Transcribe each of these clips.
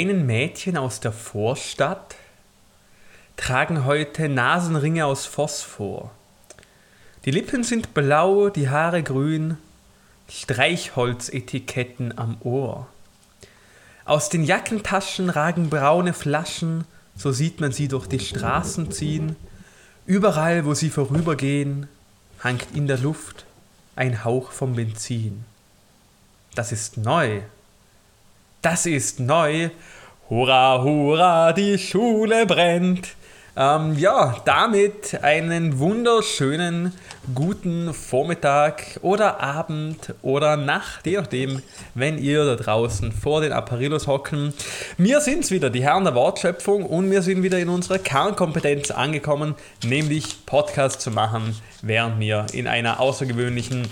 Kleinen Mädchen aus der Vorstadt tragen heute Nasenringe aus Phosphor. Die Lippen sind blau, die Haare grün, Streichholzetiketten am Ohr. Aus den Jackentaschen ragen braune Flaschen, so sieht man sie durch die Straßen ziehen. Überall, wo sie vorübergehen, hangt in der Luft ein Hauch vom Benzin. Das ist neu, das ist neu. Hurra, hurra, die Schule brennt. Ähm, ja, damit einen wunderschönen guten Vormittag oder Abend oder Nacht, je nachdem, wenn ihr da draußen vor den Apparillos hocken. Wir sind's wieder, die Herren der Wortschöpfung und wir sind wieder in unserer Kernkompetenz angekommen, nämlich Podcast zu machen, während wir in einer außergewöhnlichen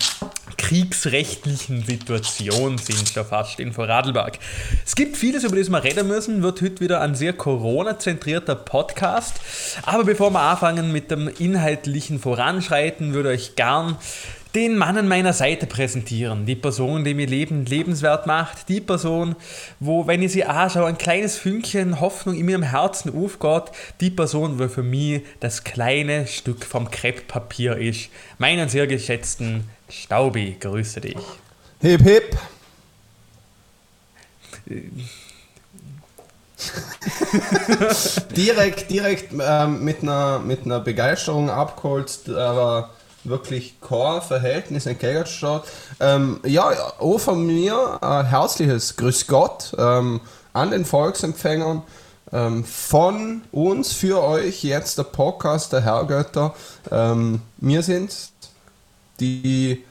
kriegsrechtlichen Situation sind wir fast in Vorarlberg. Es gibt vieles, über das wir reden müssen, wird heute wieder ein sehr Corona-zentrierter Podcast. Aber bevor wir anfangen mit dem inhaltlichen Voranschreiten, würde ich gern den Mann an meiner Seite präsentieren. Die Person, die mir Leben lebenswert macht. Die Person, wo, wenn ich sie anschaue, ein kleines Fünkchen Hoffnung in meinem Herzen aufgeht. Die Person, wo für mich das kleine Stück vom Krepppapier ist. Meinen sehr geschätzten Staubi, grüße dich. Hip, hip. direkt direkt ähm, mit, einer, mit einer Begeisterung abgeholt, aber wirklich Chor-Verhältnis entgegensteht. Ähm, ja, auch von mir ein herzliches Grüß Gott ähm, an den Volksempfängern. Ähm, von uns für euch jetzt der Podcast der Herrgötter. Ähm, wir sind die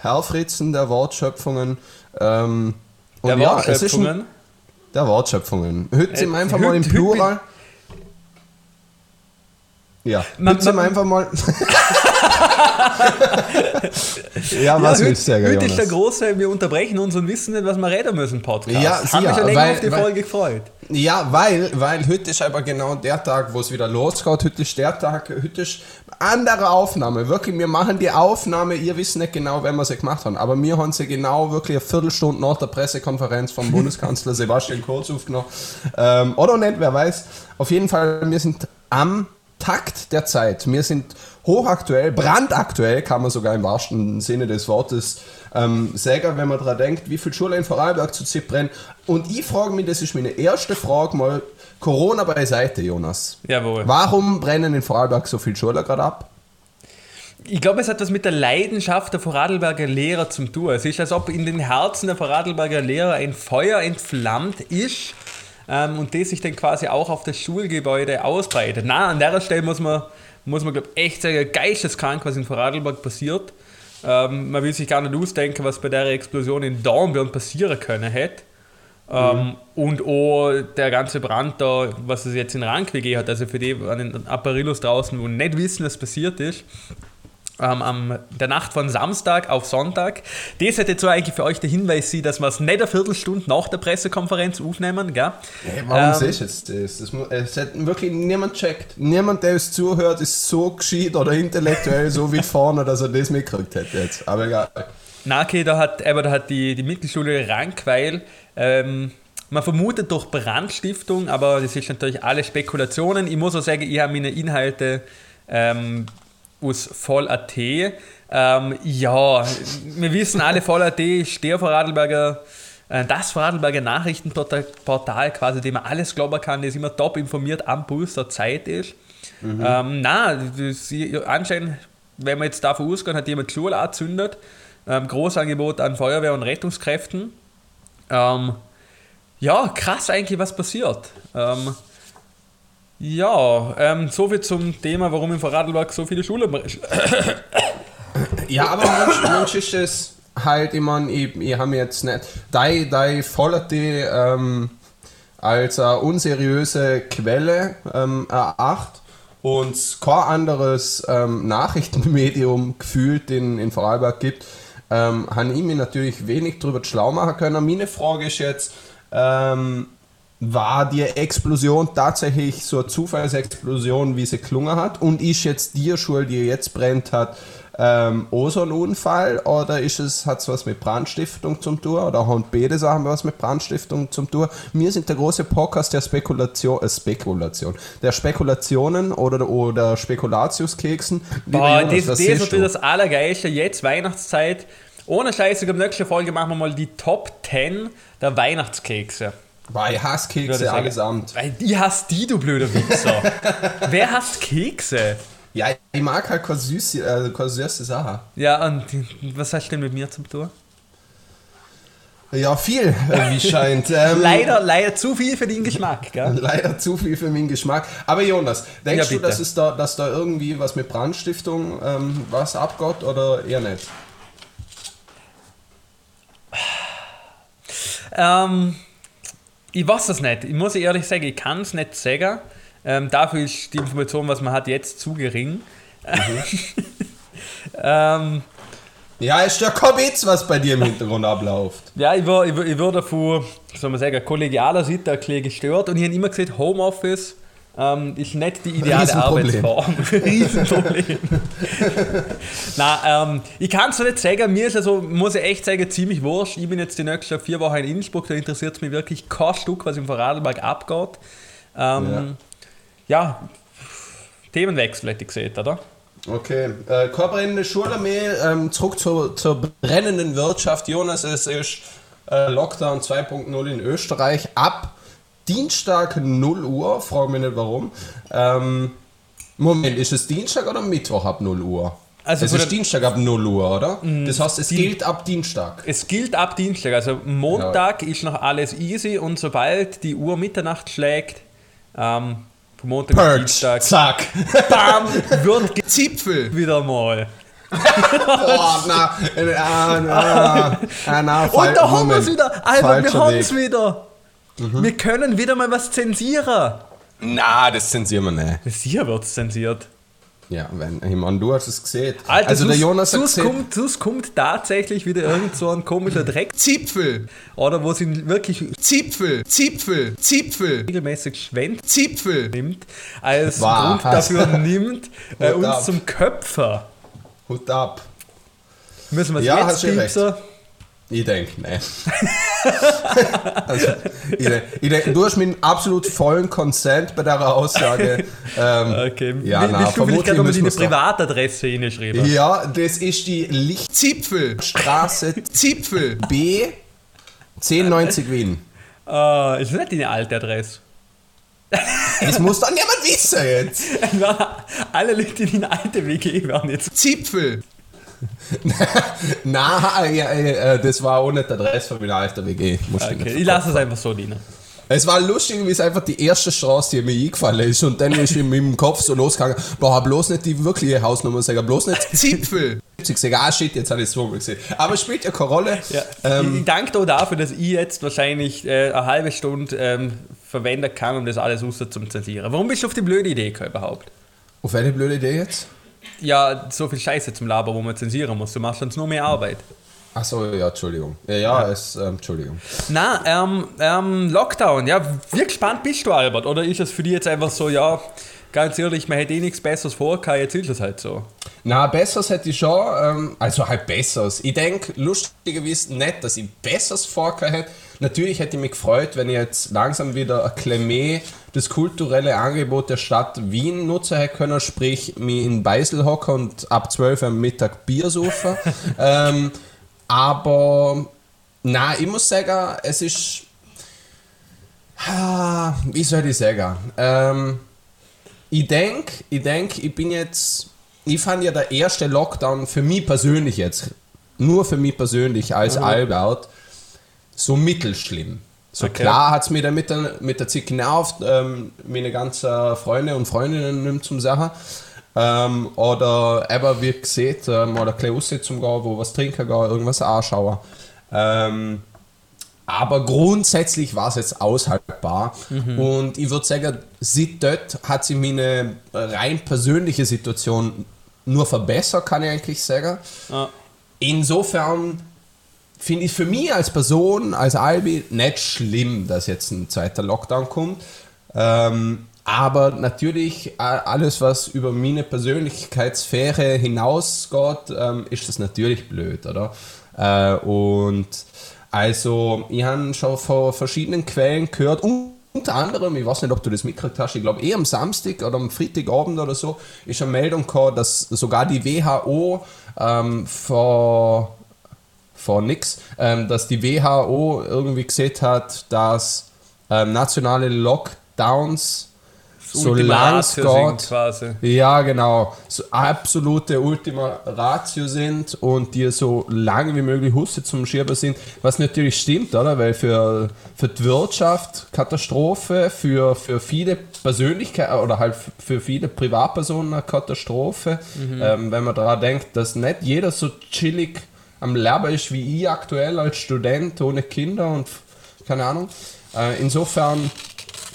Herrfritzen der Wortschöpfungen. Ähm, der ja, Wortschöpfungen? Ein, der Wortschöpfungen. Heute äh, sind wir einfach mal im Plural. Ja, man, man, einfach mal. ja, was ja, willst du sagen, Heute ist der große, wir unterbrechen uns und wissen nicht, was wir reden müssen, Podcast. Ja, Haben mich schon länger weil, auf die weil, Folge gefreut. Ja, weil, weil heute ist aber genau der Tag, wo es wieder losgeht. Heute ist der Tag, heute ist andere Aufnahme. Wirklich, wir machen die Aufnahme, ihr wisst nicht genau, wenn wir sie gemacht haben, aber wir haben sie genau wirklich eine Viertelstunde nach der Pressekonferenz vom Bundeskanzler Sebastian Kurz aufgenommen. Ähm, oder nicht, wer weiß. Auf jeden Fall, wir sind am Takt der Zeit. Wir sind hochaktuell, brandaktuell, kann man sogar im wahrsten Sinne des Wortes ähm, sagen, wenn man daran denkt, wie viel Schulen in Vorarlberg zu Zip brennen. Und ich frage mich, das ist meine erste Frage mal, Corona beiseite, Jonas. Jawohl. Warum brennen in Vorarlberg so viele Schulen gerade ab? Ich glaube, es hat was mit der Leidenschaft der Vorarlberger Lehrer zu tun. Es ist, als ob in den Herzen der Vorarlberger Lehrer ein Feuer entflammt ist ähm, und das sich dann quasi auch auf das Schulgebäude ausbreitet. Na, an der Stelle muss man, muss man glaube echt sagen, geisteskrank, was in Vorarlberg passiert. Ähm, man will sich gar nicht ausdenken, was bei der Explosion in Dornbirn passieren können hätte. Ähm, mhm. Und auch der ganze Brand da, was es jetzt in Rankweg hat, also für die an den Apparillos draußen, wo nicht wissen, was passiert ist, ähm, am der Nacht von Samstag auf Sonntag. Das hätte so eigentlich für euch der Hinweis sein, dass wir es nicht eine Viertelstunde nach der Pressekonferenz aufnehmen, gell? Hey, warum ähm, du jetzt das? das es hat wirklich niemand checkt. Niemand, der uns zuhört, ist so gescheit oder intellektuell so weit vorne, dass er das mitgekriegt hätte jetzt. Aber egal. Na, okay, da hat, aber da hat die, die Mittelschule Rankweil ähm, man vermutet durch Brandstiftung, aber das ist natürlich alle Spekulationen. Ich muss auch sagen, ich habe meine Inhalte ähm, aus Voll.at. Ähm, ja, wir wissen alle, Voll.at ist der Vorarlberger, äh, das Vorarlberger Nachrichtenportal quasi, dem man alles glauben kann, das immer top informiert am Puls der Zeit ist. Mhm. Ähm, na, anscheinend, wenn man jetzt davon ausgehen, hat jemand Schule angezündet. Ähm, Großangebot an Feuerwehr und Rettungskräften. Ähm, ja, krass eigentlich, was passiert. Ähm, ja, ähm, soviel zum Thema, warum in Vorarlberg so viele Schulen. ja, aber manchmal ist es halt, ich meine, ich, ich habe jetzt nicht. Dein, dein die ähm, als eine unseriöse Quelle ähm, eracht und kein anderes ähm, Nachrichtenmedium gefühlt in, in Vorarlberg gibt, ähm, habe ich mir natürlich wenig darüber schlau machen können. Meine Frage ist jetzt, ähm, war die Explosion tatsächlich so eine Zufallsexplosion, wie sie gelungen hat? Und ist jetzt die Schule, die jetzt brennt hat, ähm, auch so ein Unfall oder ist es, hat es was mit Brandstiftung zum tun oder haben beide Sachen was mit Brandstiftung zum tun? Wir sind der große Podcast der Spekulation, äh, Spekulation, der Spekulationen oder, oder Spekulatiuskeksen. Boah, Jonas, das, das du? wieder das Allergeilste. Jetzt Weihnachtszeit. Ohne Scheiße, in der nächsten Folge machen wir mal die Top 10 der Weihnachtskekse. Weil ich hasse Kekse ich allesamt. Weil die hast die, du blöder Wichser. Wer hasst Kekse? Ja, ich mag halt keine süße, äh, keine süße Sache. Ja, und was hast du denn mit mir zum tun? Ja, viel, wie scheint. Ähm, Leider, leider zu viel für den Geschmack, gell? Leider zu viel für meinen Geschmack. Aber Jonas, denkst Ja, du, dass, es da, dass da irgendwie was mit Brandstiftung ähm, was abgeht oder eher nicht? Ähm, ich weiß es nicht. Ich muss ehrlich sagen, ich kann es nicht sagen. Ähm, dafür ist die Information, was man hat, jetzt zu gering. ähm, Ja, ist ja kein Witz, was bei dir im Hintergrund abläuft. ja, ich war, ich, war- ich war davor, soll man sagen, kollegialer Seite ein bisschen gestört und ich habe immer gesagt, Homeoffice ähm, ist nicht die ideale. Arbeitsform. Riesenproblem. Nein, ähm, ich kann es nicht sagen, mir ist also, muss ich echt sagen, ziemlich wurscht. Ich bin jetzt die nächsten vier Wochen in Innsbruck, da interessiert es mich wirklich kein Stück, was im Vorarlberg abgeht. Ähm, ja. Themenwechsel hätte ich gesehen, oder? Okay, äh, keine mehr. Ähm, zurück zur, zur brennenden Wirtschaft. Jonas, es ist äh, Lockdown 2.0 in Österreich ab Dienstag 0 Uhr. Frage mich nicht warum. Ähm, Moment, ist es Dienstag oder Mittwoch ab 0 Uhr? Also es ist Dienstag ab 0 Uhr, oder? Das heißt, es gilt ab Dienstag. Es gilt ab Dienstag, also Montag ist noch alles easy und sobald die Uhr Mitternacht schlägt, ähm, Montag bis Purge. Dienstag, Zack. bam, wird Zipfel. wieder mal. Boah, na, äh, ah, na, ah, na, Und da haben wir es wieder, Albert, wir haben es wieder. Wir können wieder mal was zensieren. Na, das zensieren wir nicht. Das hier wird zensiert. Ja, wenn, ich meine, du hast es gesehen. Alter, also der sus- Jonas hat sus gesehen, kommt, sus kommt tatsächlich wieder irgend so ein komischer Dreck. Zipfel, Oder wo sie wirklich Zipfel, Zipfel, Zipfel, regelmäßig Schwend Zipfel. nimmt, als Was? Grund dafür nimmt, äh, uns ab. zum Köpfer. Hut ab. Müssen wir es Ja, jetzt piepsen? Ich denke, ne. also, ich denk, ich denk, du hast meinen absolut vollen Consent bei der Aussage. Ähm, Okay, Ja, Will- vielleicht vermutlich gerade deine wir's doch. Privatadresse hinschreiben? Ja, das ist die Lichtzipfel, Straße Zipfel, B, 1090 Wien. Äh, ist nicht deine alte Adresse. Das muss dann jemand wissen jetzt. Alle Leute in deine alte WG werden jetzt. Zipfel. Na, ja, äh, das war auch nicht die Adresse von meiner alten WG. Okay, ich lasse es einfach so dienen. Es war lustig, wie es einfach die erste Straße, die mir eingefallen ist. Und dann ist in meinem Kopf so losgegangen, boah, bloß nicht die wirkliche Hausnummer sagen, bloß nicht Zipfel. Ich sage, ah shit, jetzt habe ich es zweimal gesehen. Aber es spielt ja keine Rolle. Ja. Ähm, ich, ich danke dir dafür, dass ich jetzt wahrscheinlich äh, eine halbe Stunde ähm, verwenden kann, um das alles raus zum Zensieren. Warum bist du auf die blöde Idee gekommen überhaupt? auf welche blöde Idee jetzt? Ja, so viel Scheiße zum Labern, wo man zensieren muss. Du machst uns nur mehr Arbeit. Achso, ja, Entschuldigung. Ja, ja, Es, ähm, Entschuldigung. Na, ähm, ähm, Lockdown, ja, wie gespannt bist du, Albert? Oder ist es für dich jetzt einfach so, ja, ganz ehrlich, man hätte eh nichts Besseres vor, jetzt ist es halt so. Na, besseres hätte ich schon, ähm, also halt besseres. Ich denke, lustigerweise nicht, dass ich besseres vorgehabt hätte. Natürlich hätte ich mich gefreut, wenn ich jetzt langsam wieder ein Klemé das kulturelle Angebot der Stadt Wien nutzen können, sprich mich in Beisel hocken und ab 12 Uhr am Mittag Bier saufen. ähm, aber, na, ich muss sagen, es ist, ah, wie soll ich sagen, ähm, ich denke, ich denk, ich bin jetzt. Ich fand ja der erste Lockdown für mich persönlich jetzt, nur für mich persönlich als Albert, so mittelschlimm. So Okay. klar hat es mir dann mit der, mit der Zeit genervt, ähm, meine ganzen Freunde und Freundinnen nimmt zum Sachen. Ähm, oder aber wie gesagt, ähm, oder ein bisschen raus zum gehen, wo was trinken gehen, irgendwas anschauen. Ähm, aber grundsätzlich war es jetzt aushaltbar. Und ich würde sagen, seit dort hat sich meine rein persönliche Situation nur verbessert, kann ich eigentlich sagen. Ja. Insofern finde ich für mich als Person, als Albi, nicht schlimm, dass jetzt ein zweiter Lockdown kommt. Ähm, Aber natürlich, alles, was über meine Persönlichkeitssphäre hinausgeht, ähm, ist das natürlich blöd, oder? Äh, und also, ich habe schon von verschiedenen Quellen gehört, unter anderem, ich weiß nicht, ob du das mitgekriegt hast, ich glaube, eh am Samstag oder am Freitagabend oder so, ist eine Meldung gekommen, dass sogar die WHO ähm, vor, vor nix, ähm, dass die WHO irgendwie gesehen hat, dass ähm, nationale Lockdowns solange es geht, quasi. Ja, genau. So absolute Ultima Ratio sind und die so lange wie möglich Husse zum Schirber sind. Was natürlich stimmt, oder? Weil für, für die Wirtschaft Katastrophe, für, für viele Persönlichkeiten oder halt für viele Privatpersonen eine Katastrophe. Mhm. Ähm, wenn man daran denkt, dass nicht jeder so chillig am Leben ist wie ich aktuell als Student ohne Kinder und keine Ahnung. Äh, insofern,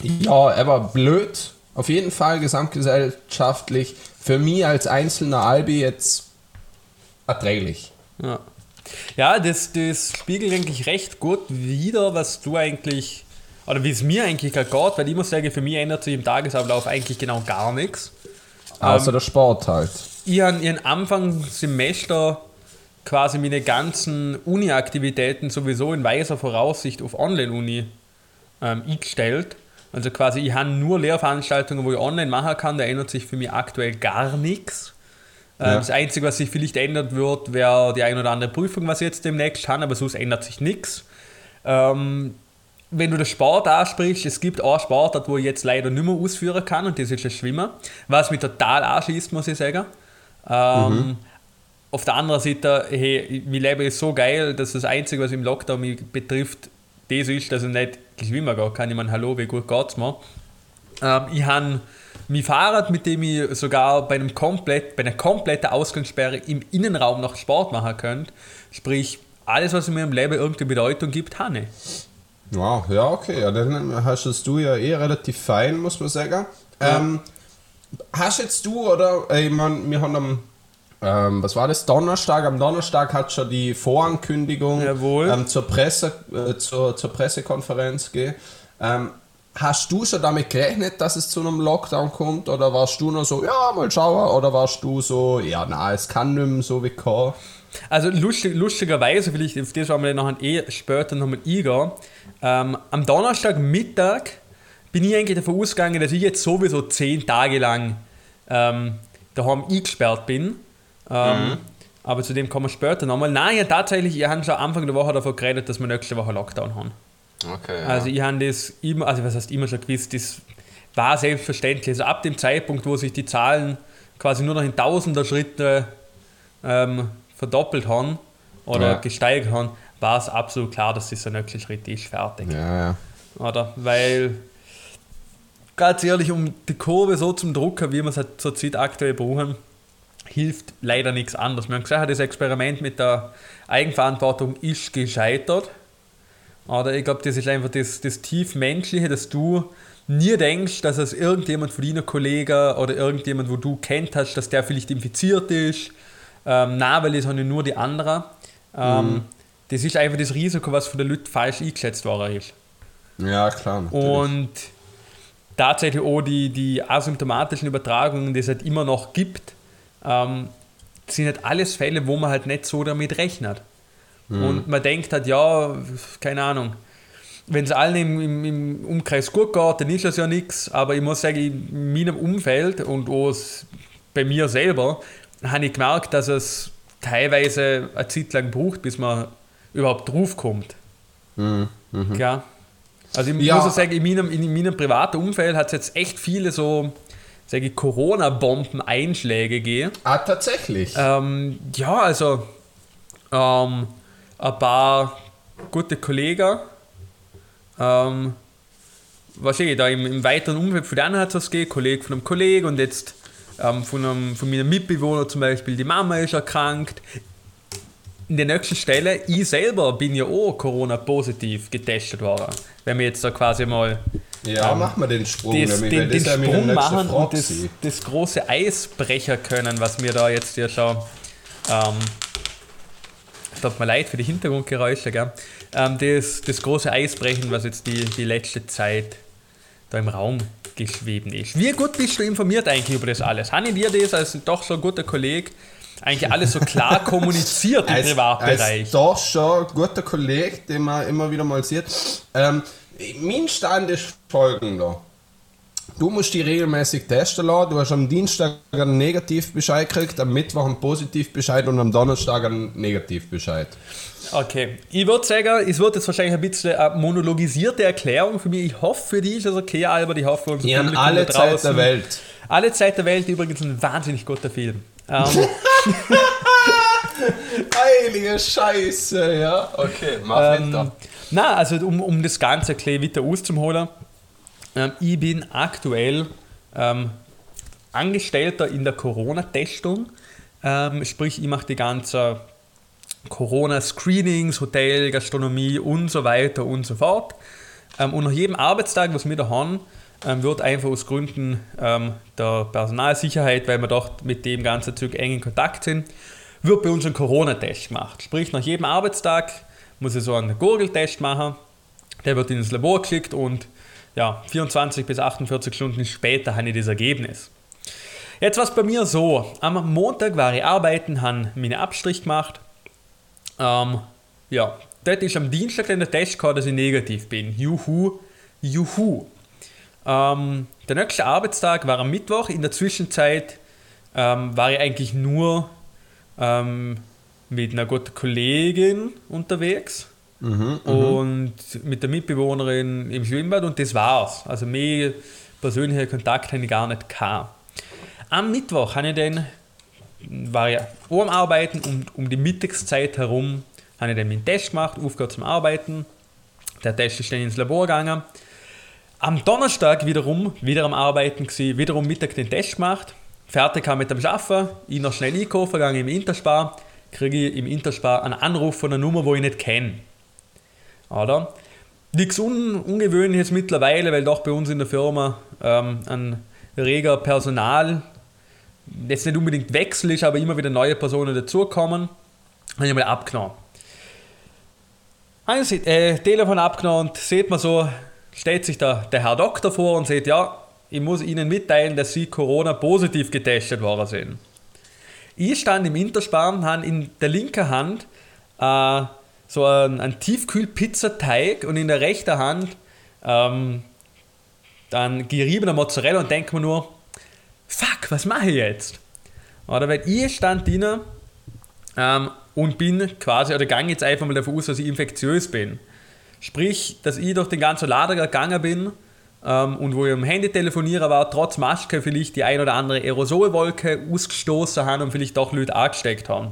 ja, aber blöd auf jeden Fall gesamtgesellschaftlich für mich als einzelner Albi jetzt erträglich. Ja, ja das, das spiegelt eigentlich recht gut wieder, was du eigentlich, oder wie es mir eigentlich geht, weil ich muss sagen, für mich ändert sich im Tagesablauf eigentlich genau gar nichts. Außer ähm, der Sport halt. Ich habe ihren Anfang Semester quasi meine ganzen Uni-Aktivitäten sowieso in weiser Voraussicht auf Online-Uni ähm, eingestellt. Also quasi, ich habe nur Lehrveranstaltungen, wo ich online machen kann, da ändert sich für mich aktuell gar nichts. Ähm, ja. Das Einzige, was sich vielleicht ändert wird, wäre die ein oder andere Prüfung, was ich jetzt demnächst habe, aber sonst ändert sich nichts. Ähm, wenn du den Sport ansprichst, es gibt auch Sportart, wo ich jetzt leider nicht mehr ausführen kann und das ist das Schwimmen, was mich total anschießt, muss ich sagen. Ähm, mhm. Auf der anderen Seite, hey, mein Leben ist so geil, dass das Einzige, was im Lockdown mich betrifft, das ist, dass ich nicht schwimmen gehen kann. Ich meine, hallo, wie gut geht es mir? Ähm, ich habe mein Fahrrad, mit dem ich sogar bei, einem komplett, bei einer kompletten Ausgangssperre im Innenraum noch Sport machen könnte. Sprich, alles, was in meinem Leben irgendeine Bedeutung gibt, habe ich. Wow, ja, okay. Ja, dann hast du ja eh relativ fein, muss man sagen. Ja. Ähm, hast jetzt du, oder, ich meine, wir haben am ähm, was war das? Donnerstag. Am Donnerstag hat schon die Vorankündigung ähm, zur, Presse, äh, zur, zur Pressekonferenz gegeben. Ähm, hast du schon damit gerechnet, dass es zu einem Lockdown kommt? Oder warst du nur so, ja, mal schauen? Oder warst du so, ja, na, es kann nicht mehr so wie kann? Also lustig, lustigerweise, vielleicht auf das werden wir noch eh später nochmal eingehen. Ähm, am Donnerstagmittag bin ich eigentlich davon ausgegangen, dass ich jetzt sowieso zehn Tage lang ähm, daheim eingesperrt bin. Ähm, mhm. Aber zu dem kommen wir später nochmal. Nein, ja, tatsächlich, ich habe schon Anfang der Woche davon geredet, dass wir nächste Woche Lockdown haben. Okay. Ja. Also, ich habe das immer, also was heißt immer schon gewusst, das war selbstverständlich. Also, ab dem Zeitpunkt, wo sich die Zahlen quasi nur noch in tausender Schritte ähm, verdoppelt haben oder ja. gesteigert haben, war es absolut klar, dass das der nächste Schritt ist, fertig. Ja, ja. Oder? Weil, ganz ehrlich, um die Kurve so zum Drucken, wie wir es halt zurzeit aktuell brauchen, hilft leider nichts anderes. Wir haben gesagt, das Experiment mit der Eigenverantwortung ist gescheitert. Oder ich glaube, das ist einfach das, das tiefmenschliche, dass du nie denkst, dass es irgendjemand von deinen Kollegen oder irgendjemand, wo du kennt hast, dass der vielleicht infiziert ist. Ähm, nein, weil das haben nur die anderen. Ähm, mhm. Das ist einfach das Risiko, was von den Leuten falsch eingeschätzt worden ist. Ja, klar. Natürlich. Und tatsächlich auch die, die asymptomatischen Übertragungen, die es halt immer noch gibt, ähm, sind halt alles Fälle, wo man halt nicht so damit rechnet. Mhm. Und man denkt halt, ja, keine Ahnung, wenn es allen im, im, im, Umkreis gut geht, dann ist das ja nichts. Aber ich muss sagen, in meinem Umfeld und auch bei mir selber habe ich gemerkt, dass es teilweise eine Zeit lang braucht, bis man überhaupt draufkommt. Mhm. Mhm. Ja. Also ich ja. muss sagen, in meinem, in meinem privaten Umfeld hat es jetzt echt viele so sage ich, Corona-Bomben-Einschläge gehe. Ah, tatsächlich? Ähm, ja, also ähm, ein paar gute Kollegen, ähm, was ich da im, im weiteren Umfeld von denen hat es was gegeben, Kollege von einem Kollegen und jetzt ähm, von, einem, von meinem Mitbewohner zum Beispiel, die Mama ist erkrankt. In der nächsten Stelle, ich selber bin ja auch Corona-positiv getestet worden. Wenn wir jetzt da quasi mal ja, ähm, mach mal den Sprung. Das, nämlich, den, den Sprung machen und das, das, große Eisbrecher können, was mir da jetzt ja schon. Ähm, tut mir leid für die Hintergrundgeräusche, gell? Ähm, das, das große Eisbrechen, was jetzt die, die letzte Zeit da im Raum geschwebt ist. Wie gut bist du informiert eigentlich über das alles? Ich dir das als doch so ein guter Kollege eigentlich alles so klar kommuniziert im als, Privatbereich? Als doch schon ein guter Kollege, den man immer wieder mal sieht. Ähm, mein Stand ist folgender. Du musst die regelmäßig testen lassen. Du hast am Dienstag einen Negativbescheid gekriegt, am Mittwoch einen Positivbescheid und am Donnerstag einen Negativbescheid. Okay, ich würde sagen, es wird jetzt wahrscheinlich ein bisschen eine monologisierte Erklärung für mich. Ich hoffe, für dich ist es okay, Albert. Ich hoffe, für Publikum alle Zeit der Welt. Alle Zeit der Welt, übrigens ein wahnsinnig guter Film. Ähm, Heilige Scheiße, ja. Okay, mach ähm, weiter. na, also um, um das Ganze ein weiter auszuholen. Ähm, ich bin aktuell ähm, Angestellter in der Corona-Testung. Ähm, sprich, ich mache die ganzen Corona-Screenings, Hotel, Gastronomie und so weiter und so fort. Ähm, und nach jedem Arbeitstag, was wir da haben, wird einfach aus Gründen ähm, der Personalsicherheit, weil wir dort mit dem ganzen Zeug eng in Kontakt sind, wird bei uns ein Corona-Test gemacht. Sprich, nach jedem Arbeitstag muss ich so einen Gurgeltest machen. Der wird ins Labor geschickt und ja, 24 bis 48 Stunden später habe ich das Ergebnis. Jetzt war es bei mir so: Am Montag war ich arbeiten, habe meine Abstrich gemacht. Ähm, ja, dort ist am Dienstag dann der Test gehabt, dass ich negativ bin. Juhu, juhu. Ähm, der nächste Arbeitstag war am Mittwoch. In der Zwischenzeit ähm, war ich eigentlich nur ähm, mit einer guten Kollegin unterwegs und mit der Mitbewohnerin im Schwimmbad und das war's. Also mehr persönlicher Kontakt habe ich gar nicht gehabt. Am Mittwoch habe ich dann, war ich am Arbeiten und um die Mittagszeit herum habe ich dann meinen Test gemacht, aufgehört zum Arbeiten. Der Test ist dann ins Labor gegangen. Am Donnerstag wiederum, wieder am Arbeiten gewesen, wiederum Mittag den Test gemacht, fertig kam mit dem Arbeiten, ich noch schnell einkaufen, gegangen im Interspar, kriege ich im Interspar einen Anruf von einer Nummer, wo ich nicht kenne. Oder? Nichts Un Ungewöhnliches mittlerweile, weil doch bei uns in der Firma ähm, ein reger Personal jetzt nicht unbedingt Wechsel ist, aber immer wieder neue Personen dazukommen. Habe ich mal abgenommen. Ich äh, Telefon abgenommen und sieht man so, stellt sich der, der Herr Doktor vor und sagt, ja, ich muss Ihnen mitteilen, dass Sie Corona positiv getestet worden sind. Ich stand im Interspar und habe in der linken Hand äh, so einen, einen Tiefkühl-Pizzateig und in der rechten Hand ähm, dann geriebener Mozzarella und denke mir nur, fuck, was mache ich jetzt? Oder weil ich stand drinnen ähm, und bin quasi, oder gang jetzt einfach mal davon aus, dass ich infektiös bin. Sprich, dass ich durch den ganzen Lader gegangen bin ähm, und wo ich am Handy telefonieren war, trotz Maske vielleicht die ein oder andere Aerosolwolke ausgestoßen haben und vielleicht doch Leute angesteckt haben.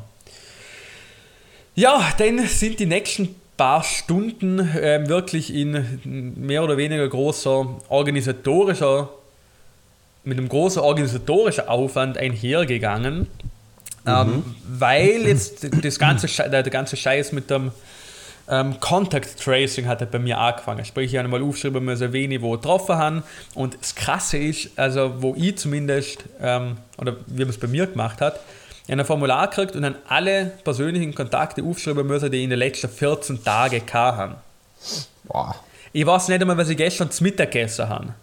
Ja, dann sind die nächsten paar Stunden ähm, wirklich in mehr oder weniger großer organisatorischer, mit einem großen organisatorischen Aufwand einhergegangen. Ähm, weil jetzt das ganze, der ganze Scheiß mit dem ähm, Contact Tracing hat halt bei mir angefangen. Sprich, ich habe mal aufgeschrieben, müssen, wen ich wo getroffen habe. Und das Krasse ist, also wo ich zumindest, ähm, oder wie man es bei mir gemacht hat, habe ein Formular gekriegt und dann alle persönlichen Kontakte aufschreiben müssen, die ich in den letzten 14 Tagen gehabt haben. Boah. Ich weiß nicht einmal, was ich gestern zum Mittag gegessen habe.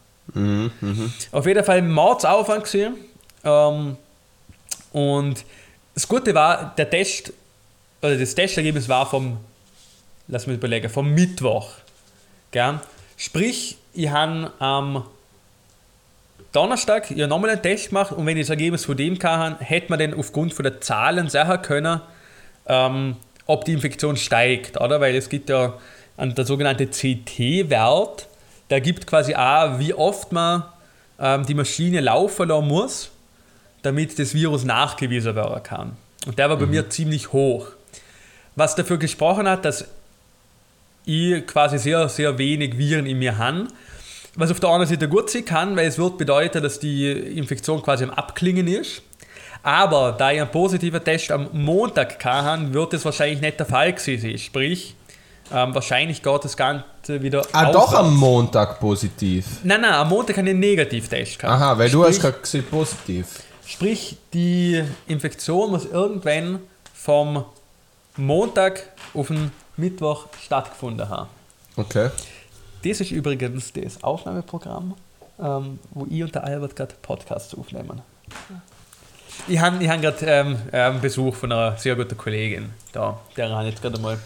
Auf jeden Fall Mordsaufwand gewesen. Ähm, und das Gute war, der Test, oder das Testergebnis war vom, lass mich überlegen, vom Mittwoch. Gell? Sprich, ich habe am Donnerstag ja nochmal einen Test gemacht und wenn ich das Ergebnis von dem kann, hätte man dann aufgrund von der Zahlen sagen können, ähm, ob die Infektion steigt, oder? Weil es gibt ja einen, der sogenannte CT-Wert, der gibt quasi auch, wie oft man ähm, die Maschine laufen lassen muss, damit das Virus nachgewiesen werden kann. Und der war bei mir ziemlich hoch. Was dafür gesprochen hat, dass ich quasi sehr, sehr wenig Viren in mir habe. Was auf der anderen Seite gut sein kann, weil es wird bedeuten, dass die Infektion quasi am Abklingen ist. Aber da ich einen positiven Test am Montag hatte, wird es wahrscheinlich nicht der Fall gewesen sein. Sprich, ähm, wahrscheinlich geht das Ganze wieder Ah, doch aufwärts. am Montag positiv. Nein, nein, am Montag habe ich einen Negativtest gehabt. Aha, weil du Sprich- hast gerade gesehen positiv. Sprich, die Infektion muss irgendwann vom Montag auf den Mittwoch stattgefunden haben. Okay. Das ist übrigens das Aufnahmeprogramm ähm, wo ich und der Albert gerade Podcasts aufnehmen. Ich habe ich hab gerade ähm, einen Besuch von einer sehr guten Kollegin da, der habe jetzt gerade mal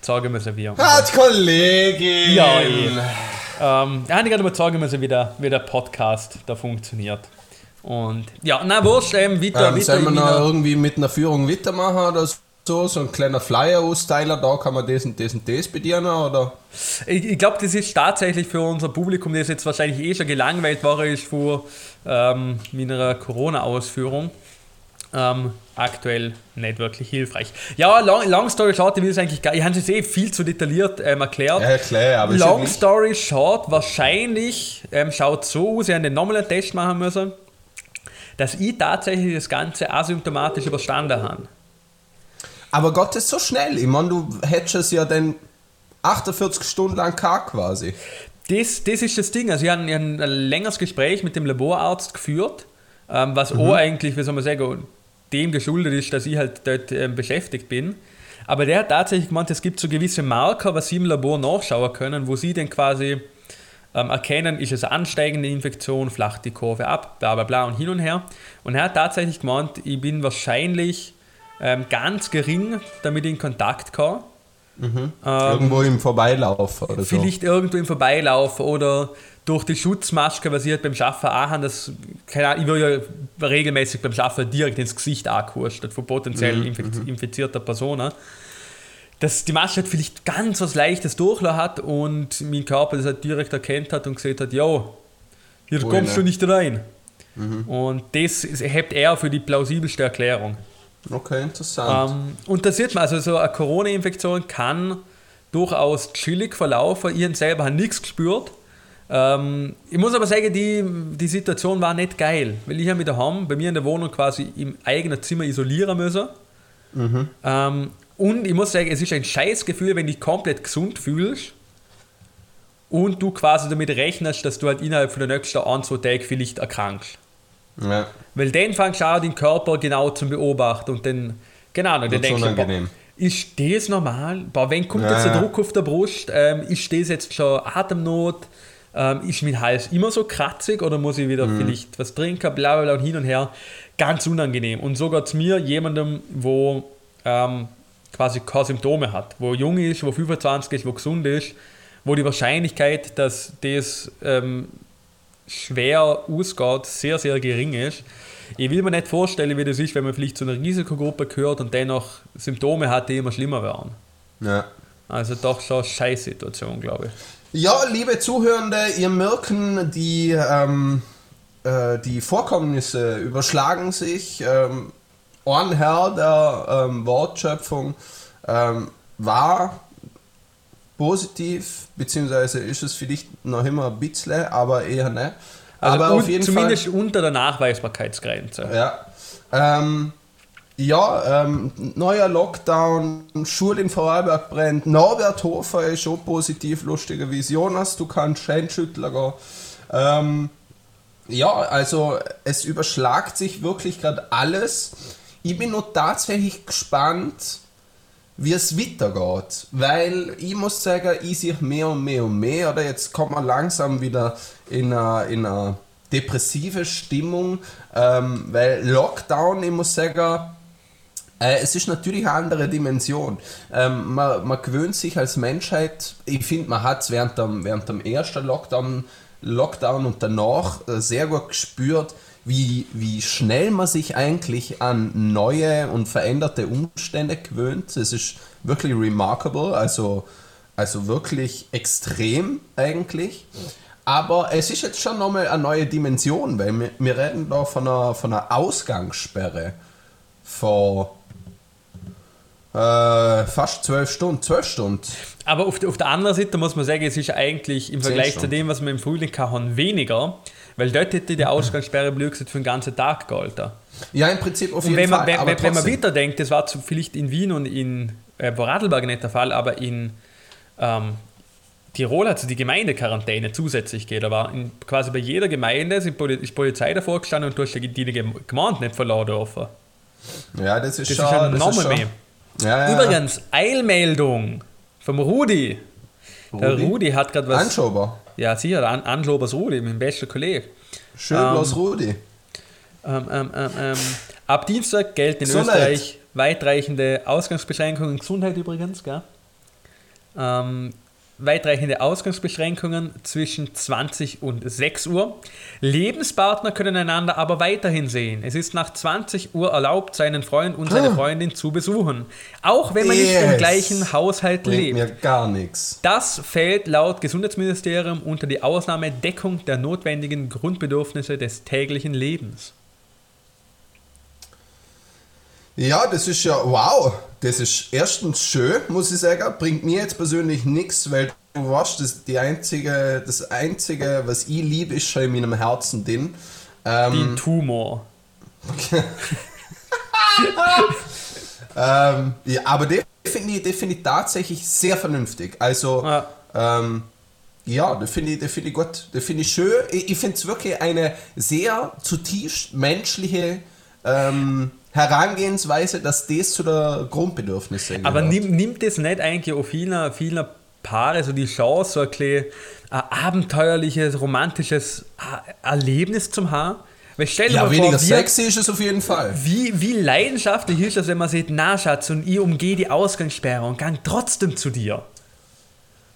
sagen müssen, wie. Hat Kollegin! Ja, ich. Ähm, ich habe gerade mal sagen müssen, wie der, wie der Podcast da funktioniert. Und ja, na wurscht, ähm, weiter, Ähm, weiter. sollen wir noch irgendwie mit einer Führung weitermachen oder so? So ein kleiner Flyer-Austeiler, da kann man das und das und das bedienen, oder? Ich, ich glaube, das ist tatsächlich für unser Publikum, das jetzt wahrscheinlich eh schon gelangweilt war, ist vor ähm, meiner Corona-Ausführung. Ähm, aktuell nicht wirklich hilfreich. Ja, long, long story short, ich will es eigentlich gar Ich habe es eh viel zu detailliert ähm, erklärt. Ja, klar, aber Long story short, wahrscheinlich ähm, schaut so aus, ich hätte nochmal einen Test machen müssen, dass ich tatsächlich das Ganze asymptomatisch überstanden habe. Aber Gott ist so schnell. Ich meine, du hättest es ja dann 48 Stunden lang gehabt quasi. Das, das ist das Ding. Also, ich habe ein längeres Gespräch mit dem Laborarzt geführt, ähm, was Mhm. auch eigentlich, wie soll man sagen, dem geschuldet ist, dass ich halt dort ähm, beschäftigt bin. Aber der hat tatsächlich gemeint, es gibt so gewisse Marker, was sie im Labor nachschauen können, wo sie dann quasi ähm, erkennen, ist es eine ansteigende Infektion, flacht die Kurve ab, bla bla bla und hin und her. Und er hat tatsächlich gemeint, ich bin wahrscheinlich ähm, ganz gering damit in Kontakt gekommen. Ähm, Irgendwo im Vorbeilaufen oder so. Vielleicht irgendwo im Vorbeilaufen oder durch die Schutzmaske, was ich halt beim Schaffen auch habe, das, keine Ahnung, ich würde ja regelmäßig beim Schaffen direkt ins Gesicht angehustet von potenziell infiz- infizierter Personen. Dass die Maske halt vielleicht ganz was Leichtes durchlassen hat und mein Körper das halt direkt erkannt hat und gesagt hat, ja, hier Ui, kommst ne? du nicht rein. Und das ist- hebt er für die plausibelste Erklärung. Okay, interessant. Ähm, und da sieht man, also so eine Corona-Infektion kann durchaus chillig verlaufen. Ich selber habe nichts gespürt. Ähm, ich muss aber sagen, die, die Situation war nicht geil, weil ich habe mich daheim bei mir in der Wohnung quasi im eigenen Zimmer isolieren müssen. Ähm, und ich muss sagen, es ist ein scheiß Gefühl, wenn du dich komplett gesund fühlst und du quasi damit rechnest, dass du halt innerhalb von der nächsten ein, zwei Tage vielleicht erkrankst. Ja. Weil dann fängst du auch den Körper genau zu beobachten und dann, genau, und dann Wird's denkst du, unangenehm. ist das normal? Boah, wenn kommt Ja, jetzt der. Druck auf der Brust? Ähm, ist das jetzt schon Atemnot? Ähm, ist mein Hals immer so kratzig oder muss ich wieder Mhm. vielleicht was trinken? Bla bla bla und hin und her. Ganz unangenehm. Und so geht es mir, jemandem, wo ähm, quasi keine Symptome hat, wo jung ist, wo 25 ist, wo gesund ist, wo die Wahrscheinlichkeit, dass das ähm, schwer ausgeht, sehr, sehr gering ist. Ich will mir nicht vorstellen, wie das ist, wenn man vielleicht zu einer Risikogruppe gehört und dennoch Symptome hat, die immer schlimmer werden. ja. Also doch schon eine Scheißsituation, glaube ich. Ja, liebe Zuhörende, ihr merken, die, ähm, äh, die Vorkommnisse überschlagen sich. Ähm, ein Herr der ähm, Wortschöpfung ähm, war positiv, beziehungsweise ist es vielleicht noch immer ein bisschen, aber eher nicht. Also aber auf jeden zumindest Fall. unter der Nachweisbarkeitsgrenze. Ja. Ähm, ja, ähm, neuer Lockdown, Schule in Vorarlberg brennt. Norbert Hofer ist schon positiv, lustigerweise. Jonas, du kannst Händeschüttler gehen. Ähm, ja, also es überschlagt sich wirklich gerade alles. Ich bin nur tatsächlich gespannt, wie es weitergeht. Weil ich muss sagen, ich sehe mehr und mehr und mehr, oder jetzt kommt man langsam wieder in eine, in eine depressive Stimmung, ähm, weil Lockdown, ich muss sagen, äh, es ist natürlich eine andere Dimension. Ähm, man, man gewöhnt sich als Menschheit, ich finde, man hat es während dem, während dem ersten Lockdown, Lockdown und danach äh, sehr gut gespürt, wie, wie schnell man sich eigentlich an neue und veränderte Umstände gewöhnt. Es ist wirklich remarkable, also, also wirklich extrem eigentlich. Aber es ist jetzt schon nochmal eine neue Dimension, weil wir, wir reden da von einer, von einer Ausgangssperre vor äh, fast zwölf Stunden. Zwölf Stunden. Aber auf, der- auf der anderen Seite muss man sagen, es ist eigentlich im Vergleich zu dem, was wir im Frühling hatten, weniger, weil dort hätte die Ausgangssperre blöd gesagt für den ganzen Tag gehalten. Ja, im Prinzip auf Und jeden wenn man, Fall. wenn, aber wenn, wenn man weiterdenkt, das war zu, vielleicht in Wien und in äh, Vorarlberg nicht der Fall, aber in ähm, Tirol hat es die Gemeindequarantäne zusätzlich gegeben. Da war in, quasi bei jeder Gemeinde ist Polizei davor gestanden und du hast die, die Gem- Gemeinde nicht verlassen dürfen. Ja, das ist Das schon. ist ja das nochmal schon-. Ja, ja. Übrigens, Eilmeldung vom Rudi. Der Rudi hat gerade was. Anschober. Ja, sicher, An Anschobers Rudi, mein bester Kollege. Schön Ähm, bloß Rudi. Ähm, ähm, ähm, ähm, ab Dienstag gelten in Gesundheit. Österreich weitreichende Ausgangsbeschränkungen. Gesundheit übrigens, gell? Weitreichende Ausgangsbeschränkungen zwischen 20 und 6 Uhr. Lebenspartner können einander aber weiterhin sehen. Es ist nach 20 Uhr erlaubt, seinen Freund und seine Ah. Freundin zu besuchen. Auch wenn man nicht im Yes. gleichen Haushalt Bringt lebt. mir gar nichts. Das fällt laut Gesundheitsministerium unter die Ausnahme Deckung der notwendigen Grundbedürfnisse des täglichen Lebens. Ja, das ist ja, wow, das ist erstens schön, muss ich sagen, bringt mir jetzt persönlich nichts, weil du weißt, das, die einzige, das Einzige, was ich liebe, ist schon in meinem Herzen drin. Ähm, Die Tumor. ähm, ja, aber den finde ich, den finde ich tatsächlich sehr vernünftig. Also, Ja. ähm, ja, das finde ich, das finde ich gut, das finde ich schön. Ich, ich finde es wirklich eine sehr zutiefst menschliche ähm, Herangehensweise, dass das zu der Grundbedürfnisse Aber gehört. nimm, nimmt es nicht eigentlich auch vielen, vielen Paare so die Chance, so ein, klein, ein abenteuerliches, romantisches äh, Erlebnis zum haben? Weil stell dir Ja, mal weniger vor, wir, sexy ist es auf jeden Fall. wie, wie leidenschaftlich ist das, wenn man sieht, na Schatz, und ich umgehe die Ausgangssperre und gang trotzdem zu dir.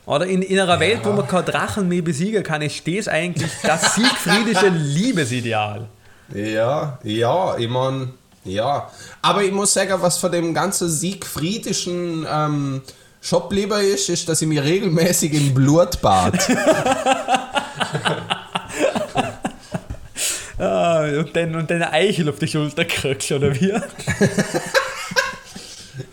Oder in, in einer Welt, wo man kein Drachen mehr besiegen kann, ist das eigentlich das siegfriedische Liebesideal. Ja, ja, ich mein, ja. Aber ich muss sagen, was von dem ganzen siegfriedischen ähm, Shop lieber ist, ist, dass ich mich regelmäßig im Blut bad. Ah, und dann, und dann eine Eichel auf die Schulter kriegst, oder wie?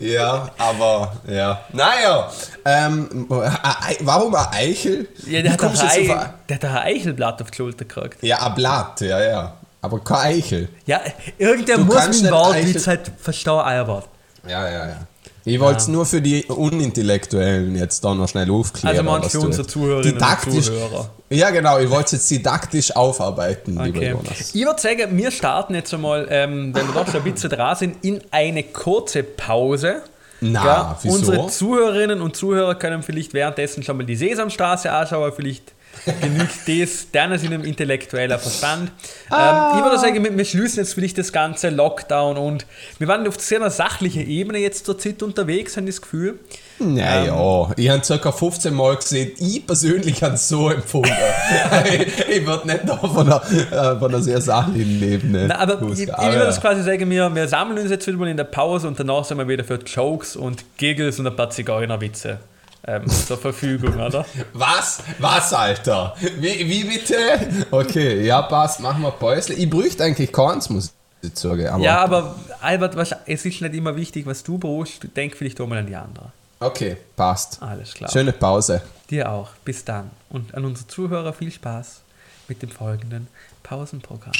ja, aber, ja. Naja, ähm, äh, äh, warum ein Eichel? Ja, der Wie hat, ein, der hat ein Eichelblatt auf die Schulter gekriegt. Ja, ein Blatt, ja, ja. Aber kein Eichel. Ja, irgendwer Du muss mit dem Eichel- halt verstehen, Albert. Ja, ja, ja. Ich wollte es nur für die Unintellektuellen jetzt da noch schnell aufklären. Also was für unsere Zuhörerinnen und Zuhörer. Ja, genau. Ich wollte es jetzt didaktisch aufarbeiten, lieber Okay. Jonas. Ich würde sagen, wir starten jetzt einmal, ähm, wenn wir doch schon ein bisschen dran sind, in eine kurze Pause. Na, Ja, wieso? unsere Zuhörerinnen und Zuhörer können vielleicht währenddessen schon mal die Sesamstraße anschauen, vielleicht genügt das deinem intellektueller Verstand. Ähm, ich würde sagen, wir, wir schließen jetzt vielleicht das ganze Lockdown und wir waren auf sehr einer sachlichen Ebene jetzt zur Zeit unterwegs, habe ich das Gefühl. Naja, Ähm. ich habe ca. 15 Mal gesehen, ich persönlich habe es so empfunden. ich ich würde nicht noch von einer, äh, von einer sehr sachlichen Ebene Na, aber ich, ich Aber würde das quasi sagen, wir, wir sammeln uns jetzt wieder mal in der Pause und danach sind wir wieder für Jokes und Giggles und ein paar Zigeunerwitze ähm, zur Verfügung, oder? Was? Was, Alter? Wie, wie bitte? Okay, ja, passt, machen wir Päusle. Ich bräuchte eigentlich keins, muss ich sagen. Aber Ja, aber Albert, was- es ist nicht immer wichtig, was du brauchst. Denk vielleicht auch mal an die andere. Okay, passt. Alles klar. Schöne Pause. Dir auch. Bis dann. Und an unsere Zuhörer viel Spaß mit dem folgenden Pausenprogramm.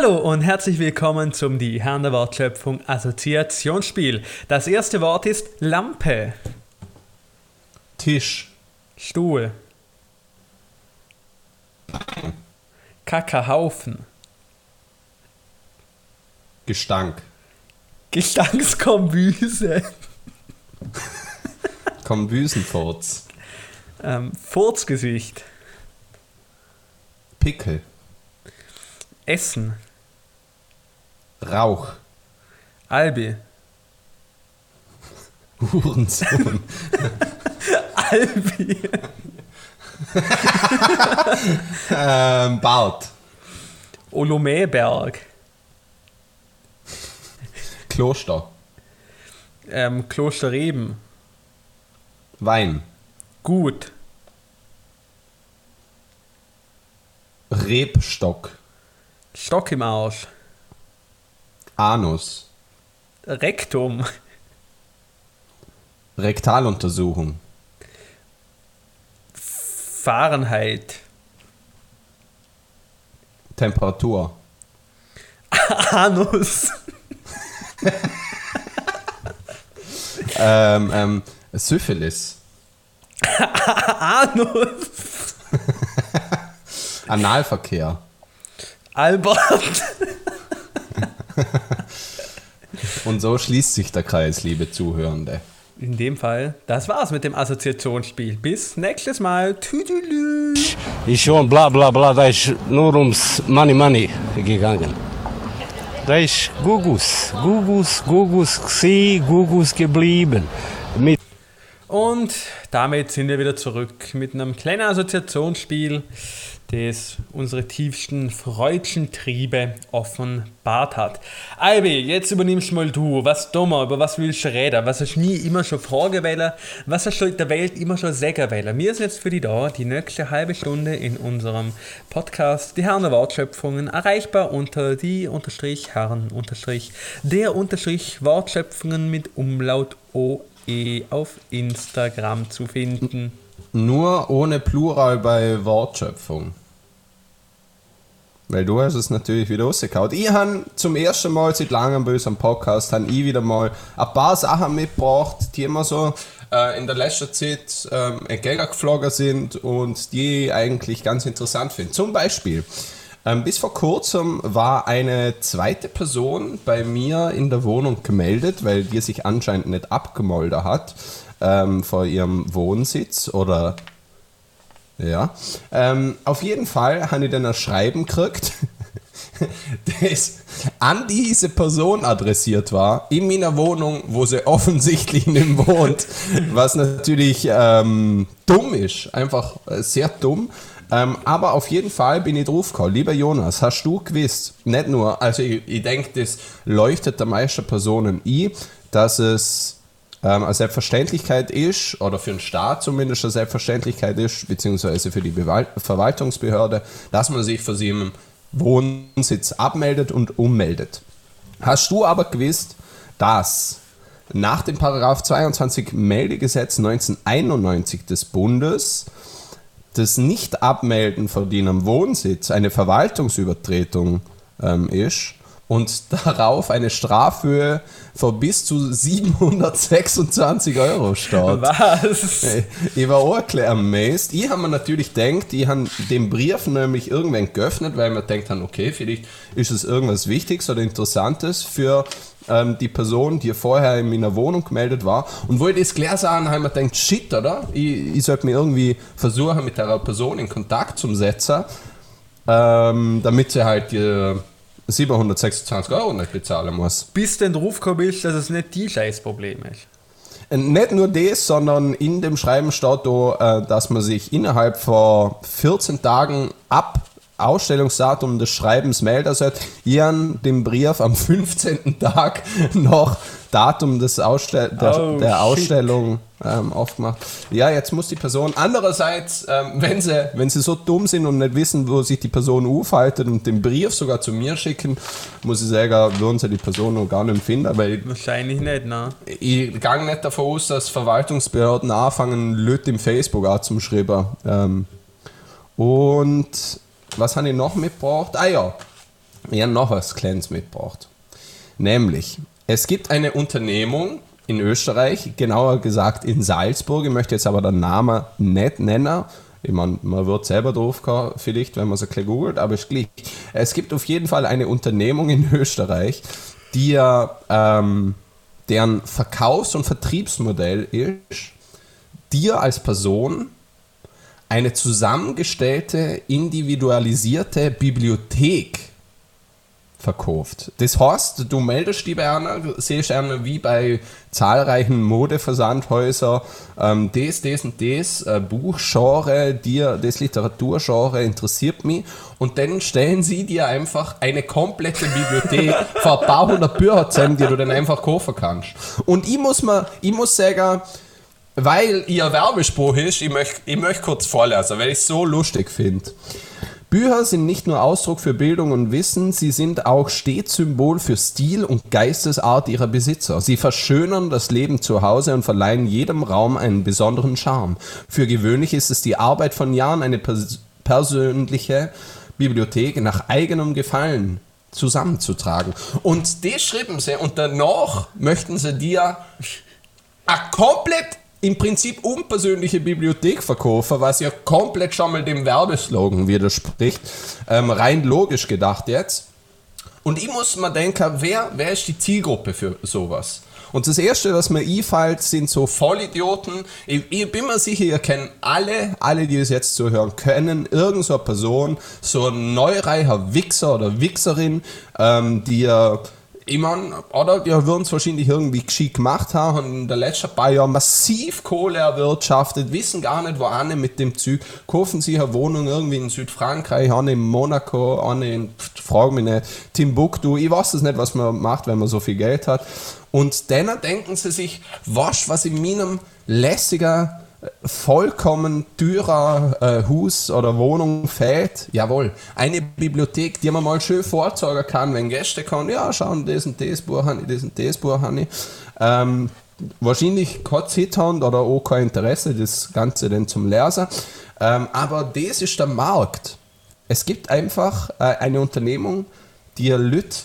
Hallo und herzlich willkommen zum Die Herren der Wortschöpfung Assoziationsspiel. Das erste Wort ist Lampe, Tisch. Stuhl, Kackerhaufen, Gestank. Gestangskombüse, Kombüsenfurz. ähm, Furzgesicht, Pickel. Essen, Rauch. Albi, Hurensohn. Albi, ähm, Bart. Olomäberg, Kloster. ähm, Kloster Reben, Wein. Gut, Rebstock. Stock im Arsch, Anus. Rektum, Rektaluntersuchung. Fahrenheit, Temperatur. Anus, Ähm, ähm, Syphilis. Anus, Analverkehr. Albert. Und so schließt sich der Kreis, liebe Zuhörende. In dem Fall, das war's mit dem Assoziationsspiel. Bis nächstes Mal. Tüdelü. Ich schon bla bla bla, da ist nur ums Money Money gegangen. Da ist Gugus, Gugus, Gugus gsi, Gugus geblieben. Mit Und damit sind wir wieder zurück mit einem kleinen Assoziationsspiel, das unsere tiefsten freudschen Triebe offenbart hat. Albi, jetzt übernimmst mal du. Was dummer, über was willst du reden? Was hast du nie immer schon vorgewählt? Was hast du der Welt immer schon sagen? Wir sind jetzt für die da, die nächste halbe Stunde in unserem Podcast Die Herren der Wortschöpfungen, erreichbar unter die unterstrich Herren unterstrich der unterstrich Wortschöpfungen mit Umlaut OE auf Instagram zu finden. Nur ohne Plural bei Wortschöpfung. Weil du hast es natürlich wieder rausgehauen. Ich habe zum ersten Mal seit langem bei unserem Podcast ich wieder mal ein paar Sachen mitgebracht, die immer so äh, in der letzten Zeit ähm, entgegengeflogen sind und die ich eigentlich ganz interessant finde. Zum Beispiel, ähm, bis vor kurzem war eine zweite Person bei mir in der Wohnung gemeldet, weil die sich anscheinend nicht abgemolden hat ähm, vor ihrem Wohnsitz oder ja. Ähm, auf jeden Fall habe ich dann ein Schreiben gekriegt, das an diese Person adressiert war, in meiner Wohnung, wo sie offensichtlich nicht wohnt. Was natürlich ähm, dumm ist, einfach äh, sehr dumm. Ähm, aber auf jeden Fall bin ich draufgekommen. Lieber Jonas, hast du gewusst, nicht nur, also ich, ich denke, das leuchtet der meisten Personen ein, dass es ähm, eine Selbstverständlichkeit ist, oder für den Staat zumindest eine Selbstverständlichkeit ist, beziehungsweise für die Bewalt Verwaltungsbehörde, dass man sich von seinem Wohnsitz abmeldet und ummeldet. Hast du aber gewusst, dass nach dem Paragraph 22 Meldegesetz 1991 des Bundes das Nicht-Abmelden von deinem Wohnsitz eine Verwaltungsübertretung ähm, ist und darauf eine Strafhöhe von bis zu 726 Euro steht. Was? Ich war auch amazed. Ich habe mir natürlich gedacht, ich habe den Brief nämlich irgendwann geöffnet, weil man denkt, okay, vielleicht ist es irgendwas Wichtiges oder Interessantes für ähm, die Person, die vorher in meiner Wohnung gemeldet war. Und wo ich das gelesen habe, habe ich mir gedacht, shit, oder? Ich, ich sollte mir irgendwie versuchen, mit der Person in Kontakt zu setzen, ähm, damit sie halt die 726 Euro nicht bezahlen muss. Bis denn draufgekommen ist, dass es nicht die Scheißproblem ist. Und Nicht nur das, sondern in dem Schreiben steht da, äh, dass man sich innerhalb von 14 Tagen ab Ausstellungsdatum des Schreibens melden sollte. Ich habe den Brief am 15. Tag noch Datum des Ausstell der, Oh, der. Ausstellung ähm, aufgemacht. Ja, jetzt muss die Person andererseits, ähm, wenn, sie, wenn sie so dumm sind und nicht wissen, wo sich die Person aufhaltet und den Brief sogar zu mir schicken, muss ich sagen, würden sie die Person noch gar nicht finden, weil Wahrscheinlich nicht, ne? ich gehe nicht davon aus, dass Verwaltungsbehörden anfangen, Leute im Facebook anzuschreiben. Ähm, und was habe ich noch mitgebracht? Ah ja, ich habe noch was Kleines mitgebracht. Nämlich, es gibt eine Unternehmung in Österreich, genauer gesagt in Salzburg. Ich möchte jetzt aber den Namen nicht nennen. Ich meine, man wird selber kommen, vielleicht, wenn man ein bisschen googelt, aber ist gleich. Es gibt auf jeden Fall eine Unternehmung in Österreich, die ja, ähm, deren Verkaufs- und Vertriebsmodell ist, dir als Person eine zusammengestellte, individualisierte Bibliothek verkauft. Das heißt, du meldest die bei einer, siehst einer wie bei zahlreichen Modeversandhäusern, ähm, das, das und das äh, Buchgenre, dir, das Literaturgenre interessiert mich und dann stellen sie dir einfach eine komplette Bibliothek vor ein paar hundert Bücher zusammen, die du dann einfach kaufen kannst. Und ich muss, mal, ich muss sagen, weil ihr Werbespruch ist, ich möchte ich möcht kurz vorlesen, weil ich es so lustig finde. Bücher sind nicht nur Ausdruck für Bildung und Wissen, sie sind auch stets Symbol für Stil und Geistesart ihrer Besitzer. Sie verschönern das Leben zu Hause und verleihen jedem Raum einen besonderen Charme. Für gewöhnlich ist es die Arbeit von Jahren, eine pers persönliche Bibliothek nach eigenem Gefallen zusammenzutragen. Und das schreiben sie und danach möchten sie dir eine komplett im Prinzip unpersönliche Bibliothek verkaufen, was ja komplett schon mal dem Werbeslogan widerspricht. Ähm, rein logisch gedacht jetzt. Und ich muss mal denken, wer, wer ist die Zielgruppe für sowas? Und das Erste, was mir einfällt, sind so Vollidioten. Ich, ich bin mir sicher, ihr kennt alle, alle, die es jetzt zuhören können, irgend so Person, so ein neureicher Wichser oder Wichserin, ähm, die ihr ich meine, oder die würden es wahrscheinlich irgendwie geschickt gemacht haben und in den letzten paar Jahren massiv Kohle erwirtschaftet, wissen gar nicht, wo eine mit dem Zug, kaufen sich eine Wohnung irgendwie in Südfrankreich, eine in Monaco, eine in, frage mich nicht, Timbuktu, ich weiß es nicht, was man macht, wenn man so viel Geld hat. Und dann denken sie sich, was, was in meinem lässiger, vollkommen teurer äh, Haus oder Wohnung fehlt, jawohl, eine Bibliothek, die man mal schön vorzeigen kann, wenn Gäste kommen, ja, schauen, das und das Buch habe ich, das und das Buch habe ich. Ähm, wahrscheinlich kein Zeit oder auch kein Interesse, das Ganze dann zum Lesen. Ähm, aber das ist der Markt. Es gibt einfach äh, eine Unternehmung, die Leute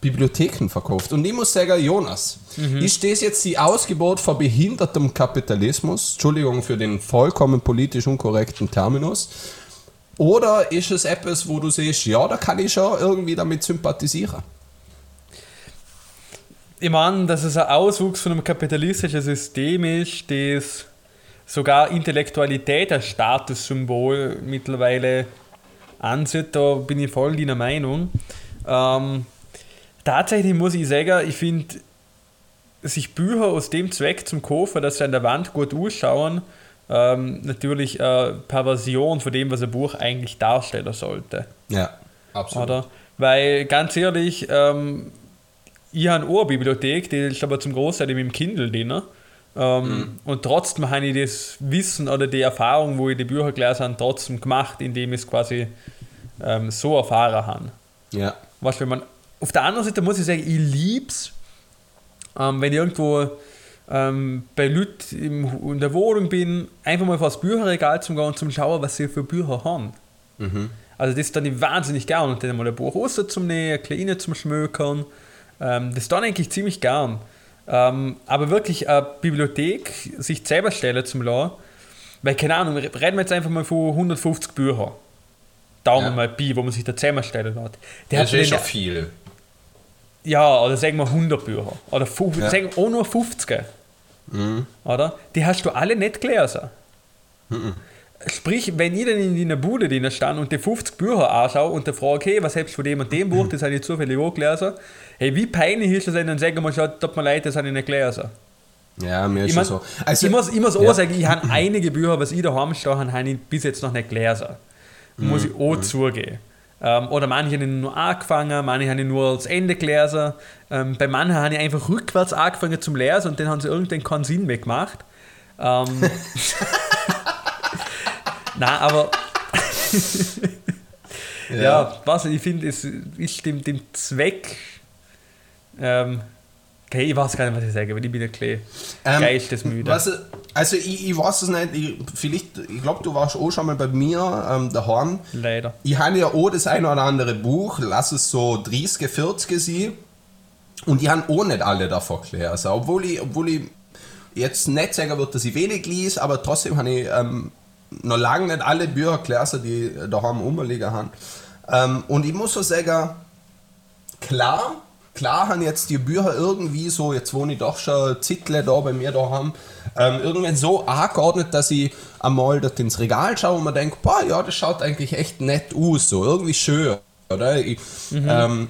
Bibliotheken verkauft. Und ich muss sagen, Jonas, ist das jetzt die Ausgebot von behindertem Kapitalismus? Entschuldigung für den vollkommen politisch unkorrekten Terminus. Oder ist es etwas, wo du siehst, ja, da kann ich schon irgendwie damit sympathisieren? Ich meine, dass es ein Auswuchs von einem kapitalistischen System ist, das sogar Intellektualität als Statussymbol mittlerweile ansieht, da bin ich voll deiner Meinung. Ähm, tatsächlich muss ich sagen, ich finde, sich Bücher aus dem Zweck zum Kaufen, dass sie an der Wand gut ausschauen, ähm, natürlich äh, Perversion von dem, was ein Buch eigentlich darstellen sollte. Ja, absolut. Oder? Weil ganz ehrlich, ähm, ich habe eine Ohrbibliothek, die ist aber zum Großteil mit dem Kindle drin. Ähm, Und trotzdem habe ich das Wissen oder die Erfahrung, wo ich die Bücher gelesen habe, trotzdem gemacht, indem ich es quasi ähm, so erfahren habe. Ja. Weißt, wenn man, auf der anderen Seite muss ich sagen, ich liebe es, ähm, wenn ich irgendwo ähm, bei Leuten im, in der Wohnung bin, einfach mal vor das Bücherregal zu gehen und zum schauen, was sie für Bücher haben. Also das dann ich wahnsinnig gern und dann mal ein Buch raus zum Nähen, kleine zum Schmökern. Ähm, das dann eigentlich ziemlich gern. Ähm, aber wirklich eine Bibliothek sich selber stellen zum lassen, weil keine Ahnung, reden wir jetzt einfach mal von 150 Büchern. Daumen Ja. mal Pi, wo man sich da zusammenstellen lässt. Der Das ist eh schon viel. Ja, oder sagen wir 100 Bücher. Oder fu- Ja. sagen wir auch nur 50. Oder? Die hast du alle nicht gelesen. Sprich, wenn ich dann in einer Bude drin stand und die 50 Bücher anschaue und dann frage, okay, was hältst du von dem und dem Buch, das habe ich zufällig auch gelesen, hey, wie peinlich ist das denn, dann sagen wir schon, tut mir leid, das habe ich nicht gelesen. Ja, mir ist Ich, schon mein, so. Also, ich muss, ich muss auch ja. sagen, ich habe einige Bücher, was ich daheim stehen habe, habe ich bis jetzt noch nicht gelesen. Muss ich auch zugeben. Ähm, oder manche habe ich nur angefangen, manche habe ich nur als Ende gelesen. Ähm, bei manchen habe ich einfach rückwärts angefangen zum Lesen und dann haben sie irgendwann keinen Sinn mehr gemacht. Ähm, Nein, aber ja, was ich finde, es ist dem, dem Zweck. Ähm, okay, ich weiß gar nicht, was ich sage, weil ich bin ein bisschen Ähm, geistesmüde. Was, also ich, ich weiß es nicht, ich, vielleicht, ich glaube, du warst auch schon mal bei mir ähm, daheim. Leider. Ich habe ja auch das ein oder andere Buch, lass es so 30, 40 sein. Und ich habe auch nicht alle davon gelesen. Obwohl ich, obwohl ich jetzt nicht sagen würde, dass ich wenig lese, aber trotzdem habe ich ähm, noch lange nicht alle Bücher gelesen, die daheim rumliegen haben. Ähm, und ich muss so sagen, klar, klar haben jetzt die Bücher irgendwie so, jetzt wohne ich doch schon Zittle da bei mir daheim, ähm, irgendwann so angeordnet, dass ich einmal dort ins Regal schaue und mir denke, boah, ja, das schaut eigentlich echt nett aus, so irgendwie schön, oder? Ich, ähm,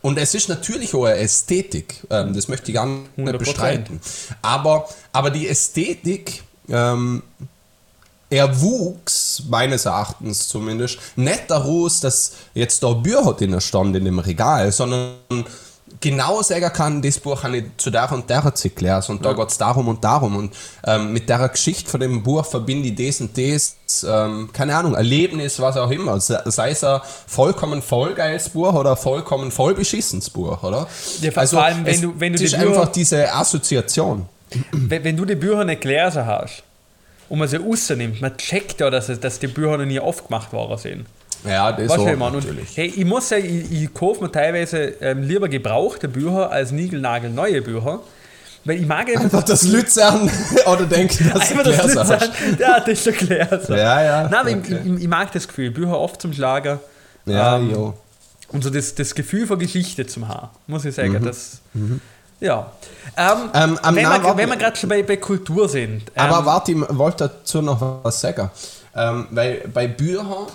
und es ist natürlich auch eine Ästhetik, ähm, das möchte ich gar nicht 100%. bestreiten. Aber, aber die Ästhetik, ähm, er wuchs, meines Erachtens zumindest, nicht daraus, dass jetzt da Bücher drin stand in dem Regal, sondern genau sagen kann, das Buch habe ich zu der und der Zeit gelesen und da geht es darum und darum und ähm, mit der Geschichte von dem Buch verbinde ich das und das, ähm, keine Ahnung, Erlebnis, was auch immer, Se- sei es ein vollkommen vollgeiles Buch oder ein vollkommen voll beschissenes Buch, oder? Ja, vor- vor allem, wenn es du- wenn du es ist Bücher- einfach diese Assoziation. wenn, wenn du die Bücher nicht gelesen hast und man sie rausnimmt, man checkt ja, dass, es, dass die Bücher noch nie aufgemacht worden sind. Ja, das Weißt auch was ich meine? Natürlich. hey, ich muss sagen, ich, ich kaufe mir teilweise ähm, lieber gebrauchte Bücher als niegelnagelneue Bücher, Weil ich mag eben Einfach das Luzern oder denken, dass Einfach das hast. ja, das ist schon klar. So. Ja, ja, Nein, aber okay. ich, ich, ich mag das Gefühl. Bücher oft zum Schlager. Ja, Ähm, jo. Und so das, das Gefühl von Geschichte zum Haar, muss ich sagen. Das, Ja. Ähm, Mhm. Ähm, wenn, wir, wenn wir gerade schon bei, bei Kultur sind. Aber ähm, warte, ich wollte dazu noch was sagen. Ähm, weil bei Büchern,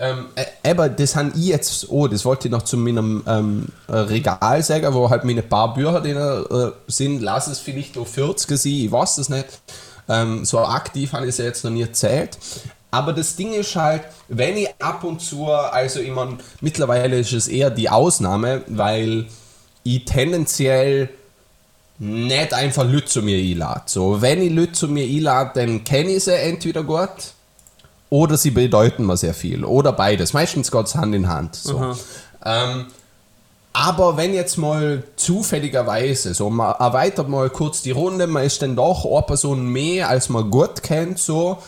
ähm, äh, eben, das habe ich jetzt, oh, das wollte ich noch zu meinem ähm, Regal sagen, wo halt meine paar Bücher drin äh, sind, lass es vielleicht noch 40 sein, ich weiß es nicht. Ähm, so aktiv habe ich es jetzt noch nie erzählt. Aber das Ding ist halt, wenn ich ab und zu, also ich mein, mittlerweile ist es eher die Ausnahme, weil ich tendenziell nicht einfach Leute zu mir einlade. So, wenn ich Leute zu mir einlade, dann kenne ich sie entweder gut oder sie bedeuten mir sehr viel. Oder beides. Meistens geht es Hand in Hand. So. Ähm, aber wenn jetzt mal zufälligerweise, so man erweitert mal kurz die Runde, man ist dann doch eine Person mehr, als man gut kennt, so,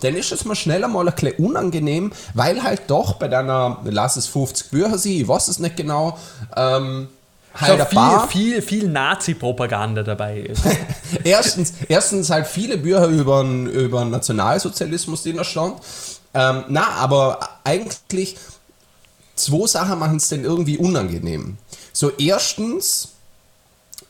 dann ist es mal schneller mal ein bisschen unangenehm, weil halt doch bei deiner, lass es 50 Bücher sein, ich weiß es nicht genau, ähm, halt so ein paar, viel, viel, viel Nazi-Propaganda dabei ist. erstens, erstens halt viele Bücher über, den- über den Nationalsozialismus, die da stand. Ähm, na, aber eigentlich zwei Sachen machen es dann irgendwie unangenehm. So, erstens,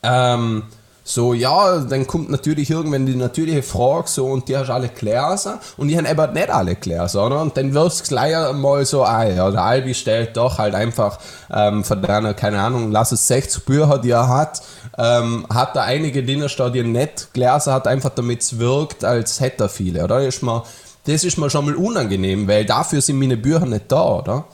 ähm, so, ja, dann kommt natürlich irgendwann die natürliche Frage, so, und die hast alle Gläser, und die haben eben nicht alle Gläser, oder? Und dann wirst du gleich mal so, ah ja, der Albi stellt doch halt einfach ähm, von deiner, keine Ahnung, lass es 60 Bücher, die er hat, ähm, hat er einige er nicht Gläser hat, einfach damit es wirkt, als hätte er viele, oder? Ist mir, das ist mir schon mal unangenehm, weil dafür sind meine Bücher nicht da, oder?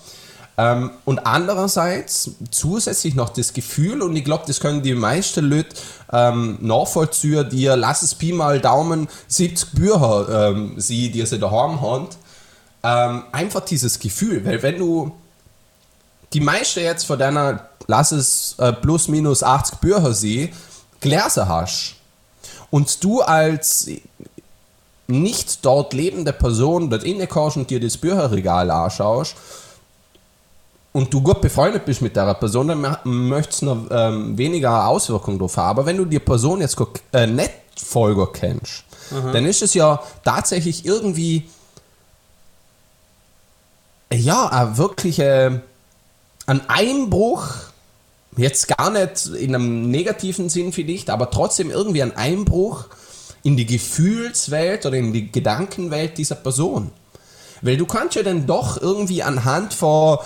Ähm, und andererseits zusätzlich noch das Gefühl, und ich glaube, das können die meisten Leute ähm, nachvollziehen, die ja, lass es Pi mal Daumen 70 Bücher ähm, sie, die sie daheim haben, ähm, einfach dieses Gefühl, weil wenn du die meiste jetzt von deiner, lass es äh, plus minus 80 Bücher sie, Gläser hast und du als nicht dort lebende Person dort inne kommst und dir das Bücherregal anschaust und du gut befreundet bist mit der Person, dann mö- möchtest du noch ähm, weniger Auswirkungen drauf haben. Aber wenn du die Person jetzt äh, nicht gut kennst, dann ist es ja tatsächlich irgendwie ja, ein wirkliche ein Einbruch, jetzt gar nicht in einem negativen Sinn vielleicht, aber trotzdem irgendwie ein Einbruch in die Gefühlswelt oder in die Gedankenwelt dieser Person. Weil du kannst ja dann doch irgendwie anhand von,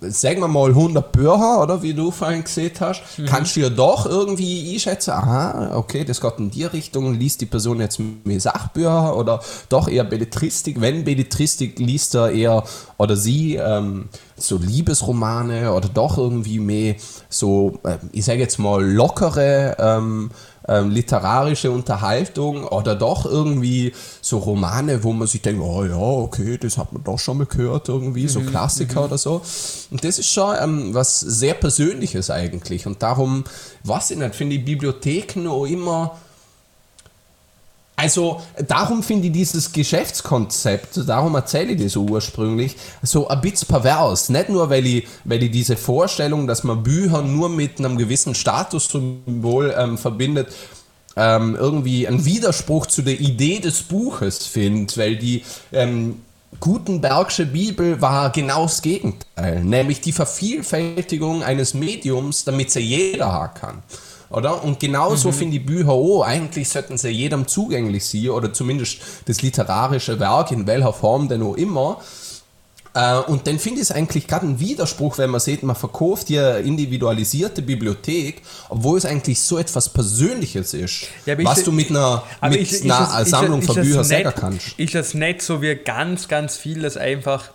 sagen wir mal, 100 Bücher, oder wie du vorhin gesehen hast, kannst du ja doch irgendwie einschätzen, aha, okay, das geht in die Richtung, liest die Person jetzt mehr Sachbücher oder doch eher Belletristik. Wenn Belletristik, liest er eher oder sie ähm, so Liebesromane oder doch irgendwie mehr so, äh, ich sage jetzt mal, lockere ähm, ähm, literarische Unterhaltung oder doch irgendwie so Romane, wo man sich denkt, oh ja, okay, das hat man doch schon mal gehört, irgendwie, so Klassiker oder so. Und das ist schon ähm, was sehr Persönliches eigentlich. Und darum, was ich nicht, finde ich Bibliotheken auch immer. Also, darum finde ich dieses Geschäftskonzept, darum erzähle ich das so ursprünglich, so ein bisschen pervers. Nicht nur, weil ich, weil ich diese Vorstellung, dass man Bücher nur mit einem gewissen Statussymbol ähm, verbindet, ähm, irgendwie einen Widerspruch zu der Idee des Buches finde, weil die ähm, Gutenbergsche Bibel war genau das Gegenteil, nämlich die Vervielfältigung eines Mediums, damit sie jeder kann. Oder? Und genauso finde ich Bücher auch, eigentlich sollten sie jedem zugänglich sein, oder zumindest das literarische Werk, in welcher Form denn auch immer. Äh, Und dann finde ich es eigentlich gerade ein Widerspruch, wenn man sieht, man verkauft hier individualisierte Bibliothek, obwohl es eigentlich so etwas Persönliches ist, Ja, aber ich- was du mit einer, mit ist einer das- ist Sammlung das- von das Büchern sagen kannst. Ist das nicht so wie ganz, ganz viel, das einfach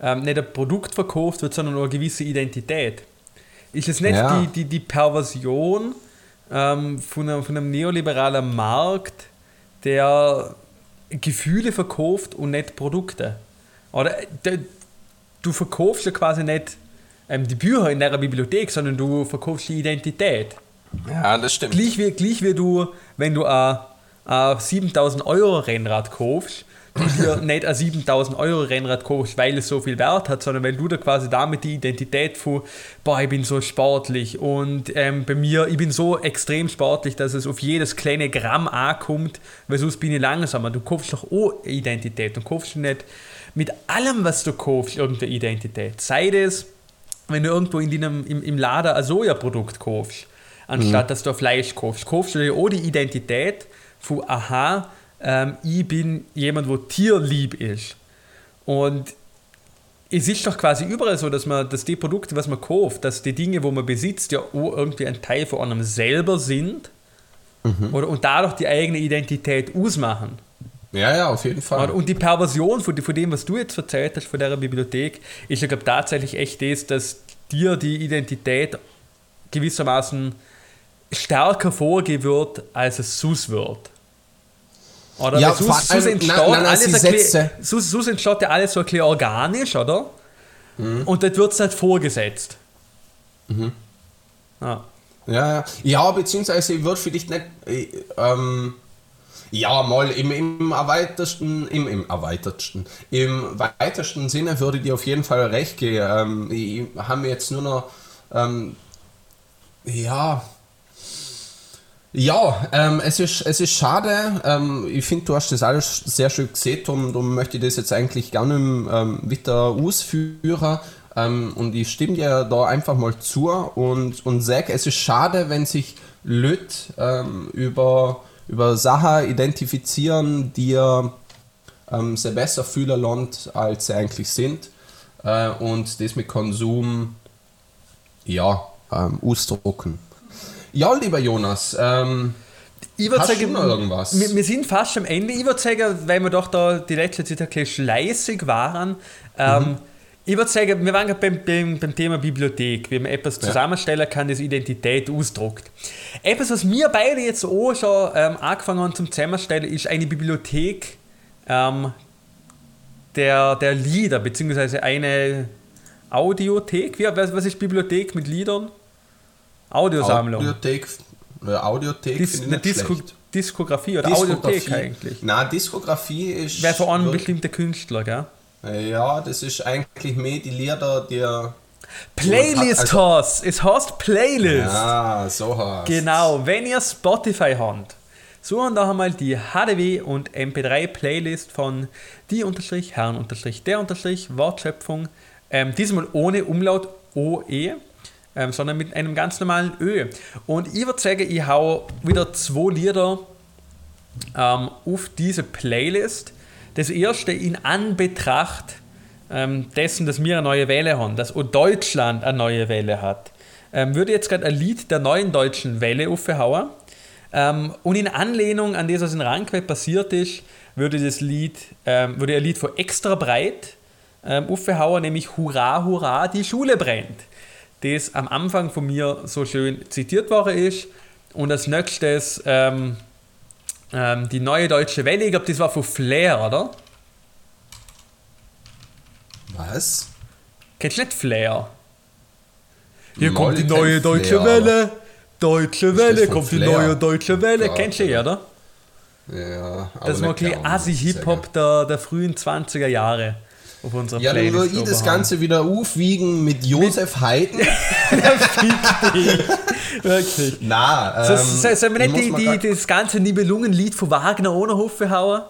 ähm, nicht ein Produkt verkauft wird, sondern nur eine gewisse Identität? Ist es nicht Ja. die, die, die Perversion ähm, von, einem, von einem neoliberalen Markt, der Gefühle verkauft und nicht Produkte? Oder äh, der, du verkaufst ja quasi nicht ähm, die Bücher in der Bibliothek, sondern du verkaufst die Identität. Ja, das stimmt. Gleich wie, gleich wie du, wenn du ein, ein 7000 Euro Rennrad kaufst, du dir nicht ein 7000 Euro Rennrad kaufst, weil es so viel Wert hat, sondern weil du da quasi damit die Identität von, boah, ich bin so sportlich und ähm, bei mir, ich bin so extrem sportlich, dass es auf jedes kleine Gramm ankommt, weil sonst bin ich langsamer. Du kaufst doch auch Identität. Du kaufst nicht mit allem, was du kaufst, irgendeine Identität. Sei das, wenn du irgendwo in deinem, im, im Lader ein Sojaprodukt kaufst, anstatt mhm. dass du Fleisch kaufst, kaufst du dir auch die Identität von, aha, ähm, ich bin jemand, wo tierlieb ist. Und es ist doch quasi überall so, dass man, dass die Produkte, was man kauft, dass die Dinge, wo man besitzt, ja auch irgendwie ein Teil von einem selber sind mhm. oder, und dadurch die eigene Identität ausmachen. Ja, ja, auf jeden Fall. Und die Perversion von, von dem, was du jetzt erzählt hast, von der Bibliothek, ist ja, glaube tatsächlich echt das, dass dir die Identität gewissermaßen stärker vorgehen wird, als es sus wird. Oder? Ja, sus, sus entsteht, nein, nein, alles bisschen, sus, sus entsteht ja alles so ein bisschen organisch, oder? Mhm. Und dort wird es halt vorgesetzt. Mhm. Ja. ja. Ja, beziehungsweise ich würde vielleicht nicht. Äh, ähm, ja, mal im, im erweiterten, im, im erweitertsten, im weitesten Sinne würde ich dir auf jeden Fall recht geben. Ähm, ich habe jetzt nur noch, ähm, ja, ja, ähm, es, ist, es ist schade. Ähm, ich finde, du hast das alles sehr schön gesehen. Darum, darum möchte ich das jetzt eigentlich gerne ähm, wieder ausführen. Ähm, und ich stimme dir da einfach mal zu und, und sage, es ist schade, wenn sich Leute ähm, über über Sachen identifizieren, die ähm, sehr besser fühlen lernt, als sie eigentlich sind. Äh, und das mit Konsum ja, ähm, ausdrucken. Ja, lieber Jonas, ähm, ich würde sagen, noch irgendwas? Wir, wir, sind fast am Ende. Ich würde sagen, weil wir doch da die letzte Zeit ein bisschen schleißig waren, ähm, mhm ich würde sagen, wir waren gerade beim, beim, beim, Thema Bibliothek, wie man etwas zusammenstellen kann, das Identität ausdruckt. Etwas, was wir beide jetzt auch schon ähm, angefangen haben zum Zusammenstellen, ist eine Bibliothek ähm, der, der Lieder, beziehungsweise eine Audiothek. Wie, was, was ist Bibliothek mit Liedern? Audiosammlung. Audiothek, äh, Audiothek Dis, eine Disco, Diskografie oder Diskografie. Audiothek eigentlich? Nein, Diskografie ist. Wäre von einem bestimmten Künstler, gell? Ja, das ist eigentlich mehr die Lieder, die. Playlist also, hast. Es heißt Playlist. Ja, so heißt Genau, wenn ihr Spotify habt, suchen da einmal die HDW und MP3 Playlist von die unterstrich Herren unterstrich der unterstrich Wortschöpfung. Ähm, diesmal ohne Umlaut OE, ähm, sondern mit einem ganz normalen Ö. Und ich würde sagen, ich hau wieder zwei Lieder ähm, auf diese Playlist das erste in Anbetracht ähm, dessen, dass wir eine neue Welle haben, dass auch Deutschland eine neue Welle hat, ähm, würde jetzt gerade ein Lied der neuen deutschen Welle aufhauen. Ähm, und in Anlehnung an das, was in Rankwell passiert ist, würde das Lied, ähm, würde ein Lied von extra breit ähm, aufhauen, nämlich Hurra, Hurra, die Schule brennt. Das am Anfang von mir so schön zitiert worden ist. Und als nächstes ähm, ähm, die neue deutsche Welle, ich glaube, das war von Flair, oder? Was? Kennst du nicht Flair? Hier Moll kommt die neue deutsche Flair, Welle. Deutsche Welle, kommt Flair. die neue deutsche Welle. Ja, Kennst du ja, oder? Ja, aber Das war ein bisschen Assi-Hip-Hop der, der frühen 20er Jahre auf unserer ja, Playlist. Ja, dann würde ich das Ganze wieder aufwiegen mit Josef Haydn. Wirklich. Na, ähm, so, Sollen wir nicht die, die, das ganze Nibelungenlied von Wagner ohne Hofe hauen?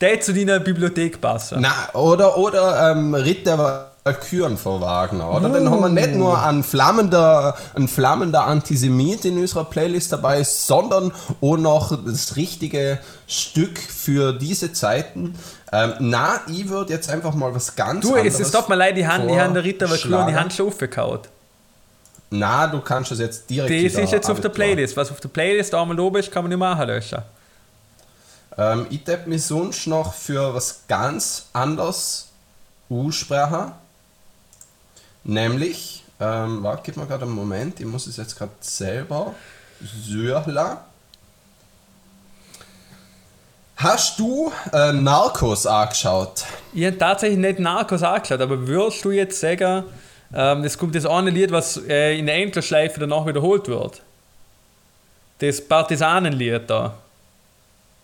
Der zu deiner Bibliothek passen. Na, oder, oder ähm, Ritter Valkyren von Wagner, oder? Uh. Dann haben wir nicht nur einen flammender, einen flammender Antisemit in unserer Playlist dabei, sondern auch noch das richtige Stück für diese Zeiten. Ähm, na, ich würde jetzt einfach mal was ganz du, anderes. Du, es tut mir leid, die haben, die haben der Ritter Valkyren die Hand schon aufgekaut. Na, du kannst es jetzt direkt. Das ist jetzt auf der Playlist. Was auf der Playlist einmal oben ist, kann man nicht mehr löschen. Ähm, ich hätte mich sonst noch für was ganz anderes aussprechen. Nämlich, ähm, warte, gib mir gerade einen Moment, ich muss es jetzt gerade selber. Syrla. Hast du äh, Narcos angeschaut? Ich habe tatsächlich nicht Narcos angeschaut, aber würdest du jetzt sagen, ähm, es kommt das eine Lied, was äh, in der Endlosschleife danach wiederholt wird. Das Partisanenlied da.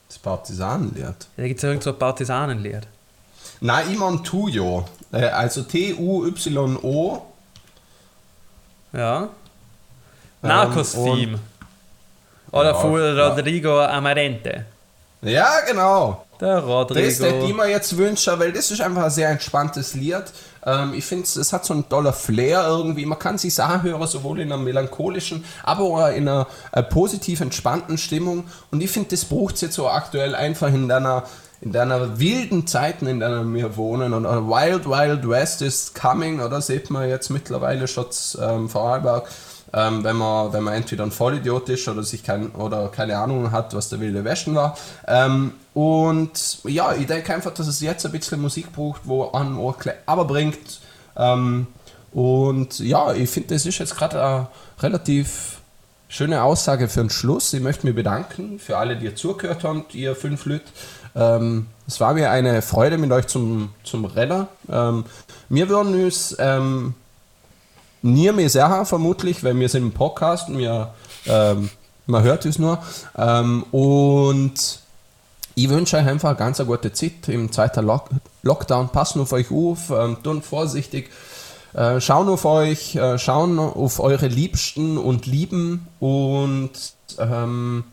Das Partisanenlied. Da gibt es ja irgend so ein Partisanenlied. Nein, Iman Tuyo. Äh, also T-U-Y-O. Ja. Ähm, Narcos-Theme. Oder Ja, von ja. Rodrigo Amarente. Ja, genau. Der Das Rodrigo. ist der, die mir jetzt wünsche, weil das ist einfach ein sehr entspanntes Lied. Ähm, ich finde, es hat so einen toller Flair irgendwie. Man kann sich anhören, sowohl in einer melancholischen, aber auch in einer äh, positiv entspannten Stimmung. Und ich finde, das braucht es jetzt so aktuell einfach in deiner, in deiner wilden Zeiten, in denen wir wohnen. Und äh, Wild Wild West is coming, oder sieht man jetzt mittlerweile schon ähm, Vorarlberg. Ähm, wenn, man, wenn man entweder ein Vollidiot ist oder sich kein, oder keine Ahnung hat, was der wilde Westen war. Ähm, und ja, ich denke einfach, dass es jetzt ein bisschen Musik braucht, wo an aber bringt. Ähm, und ja, ich finde, das ist jetzt gerade eine relativ schöne Aussage für den Schluss. Ich möchte mich bedanken für alle, die ihr zugehört habt, ihr fünf Leute. Ähm, es war mir eine Freude mit euch zum, zum Renner. Ähm, wir würden uns ähm, nie mehr sehr vermutlich, weil wir sind im Podcast wir, ähm, man hört es nur. Ähm, und ich wünsche euch einfach eine ganz gute Zeit im zweiten Lock Lockdown. Passen auf euch auf, ähm, tun vorsichtig, äh, schauen auf euch, äh, schauen auf eure Liebsten und Lieben und ähm,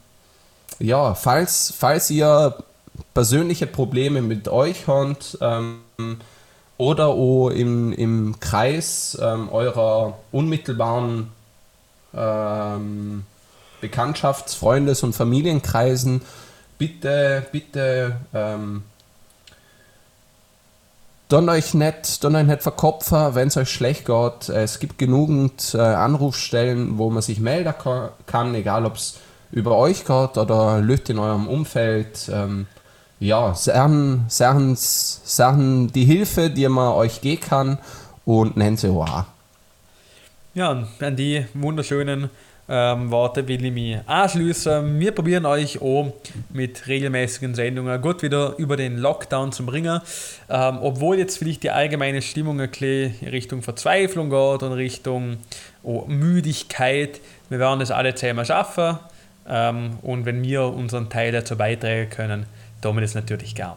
ja, falls, falls ihr persönliche Probleme mit euch habt ähm, oder auch im, im Kreis ähm, eurer unmittelbaren ähm, Bekanntschafts-, Freundes- und Familienkreisen, bitte, bitte ähm, dann euch nicht, dann euch nicht verkopfen, wenn es euch schlecht geht. Es gibt genügend äh, Anrufstellen, wo man sich melden ka- kann, egal ob es über euch geht oder Leute in eurem Umfeld. Ähm, ja, Sachen, Sachen, Sachen, die Hilfe, die man euch geben kann und nennt sie auch. Ja, an die wunderschönen ähm, Worte will ich mich anschließen. Wir probieren euch auch mit regelmäßigen Sendungen gut wieder über den Lockdown zu bringen. Ähm, obwohl jetzt vielleicht die allgemeine Stimmung ein in Richtung Verzweiflung geht und Richtung oh, Müdigkeit. Wir werden das alle zusammen schaffen. Ähm, und wenn wir unseren Teil dazu beitragen können, tun wir das natürlich gern.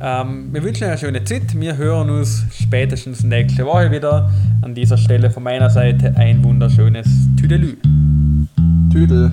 Ähm, wir wünschen euch eine schöne Zeit. Wir hören uns spätestens nächste Woche wieder. An dieser Stelle von meiner Seite ein wunderschönes Tüdelü. Tüdel.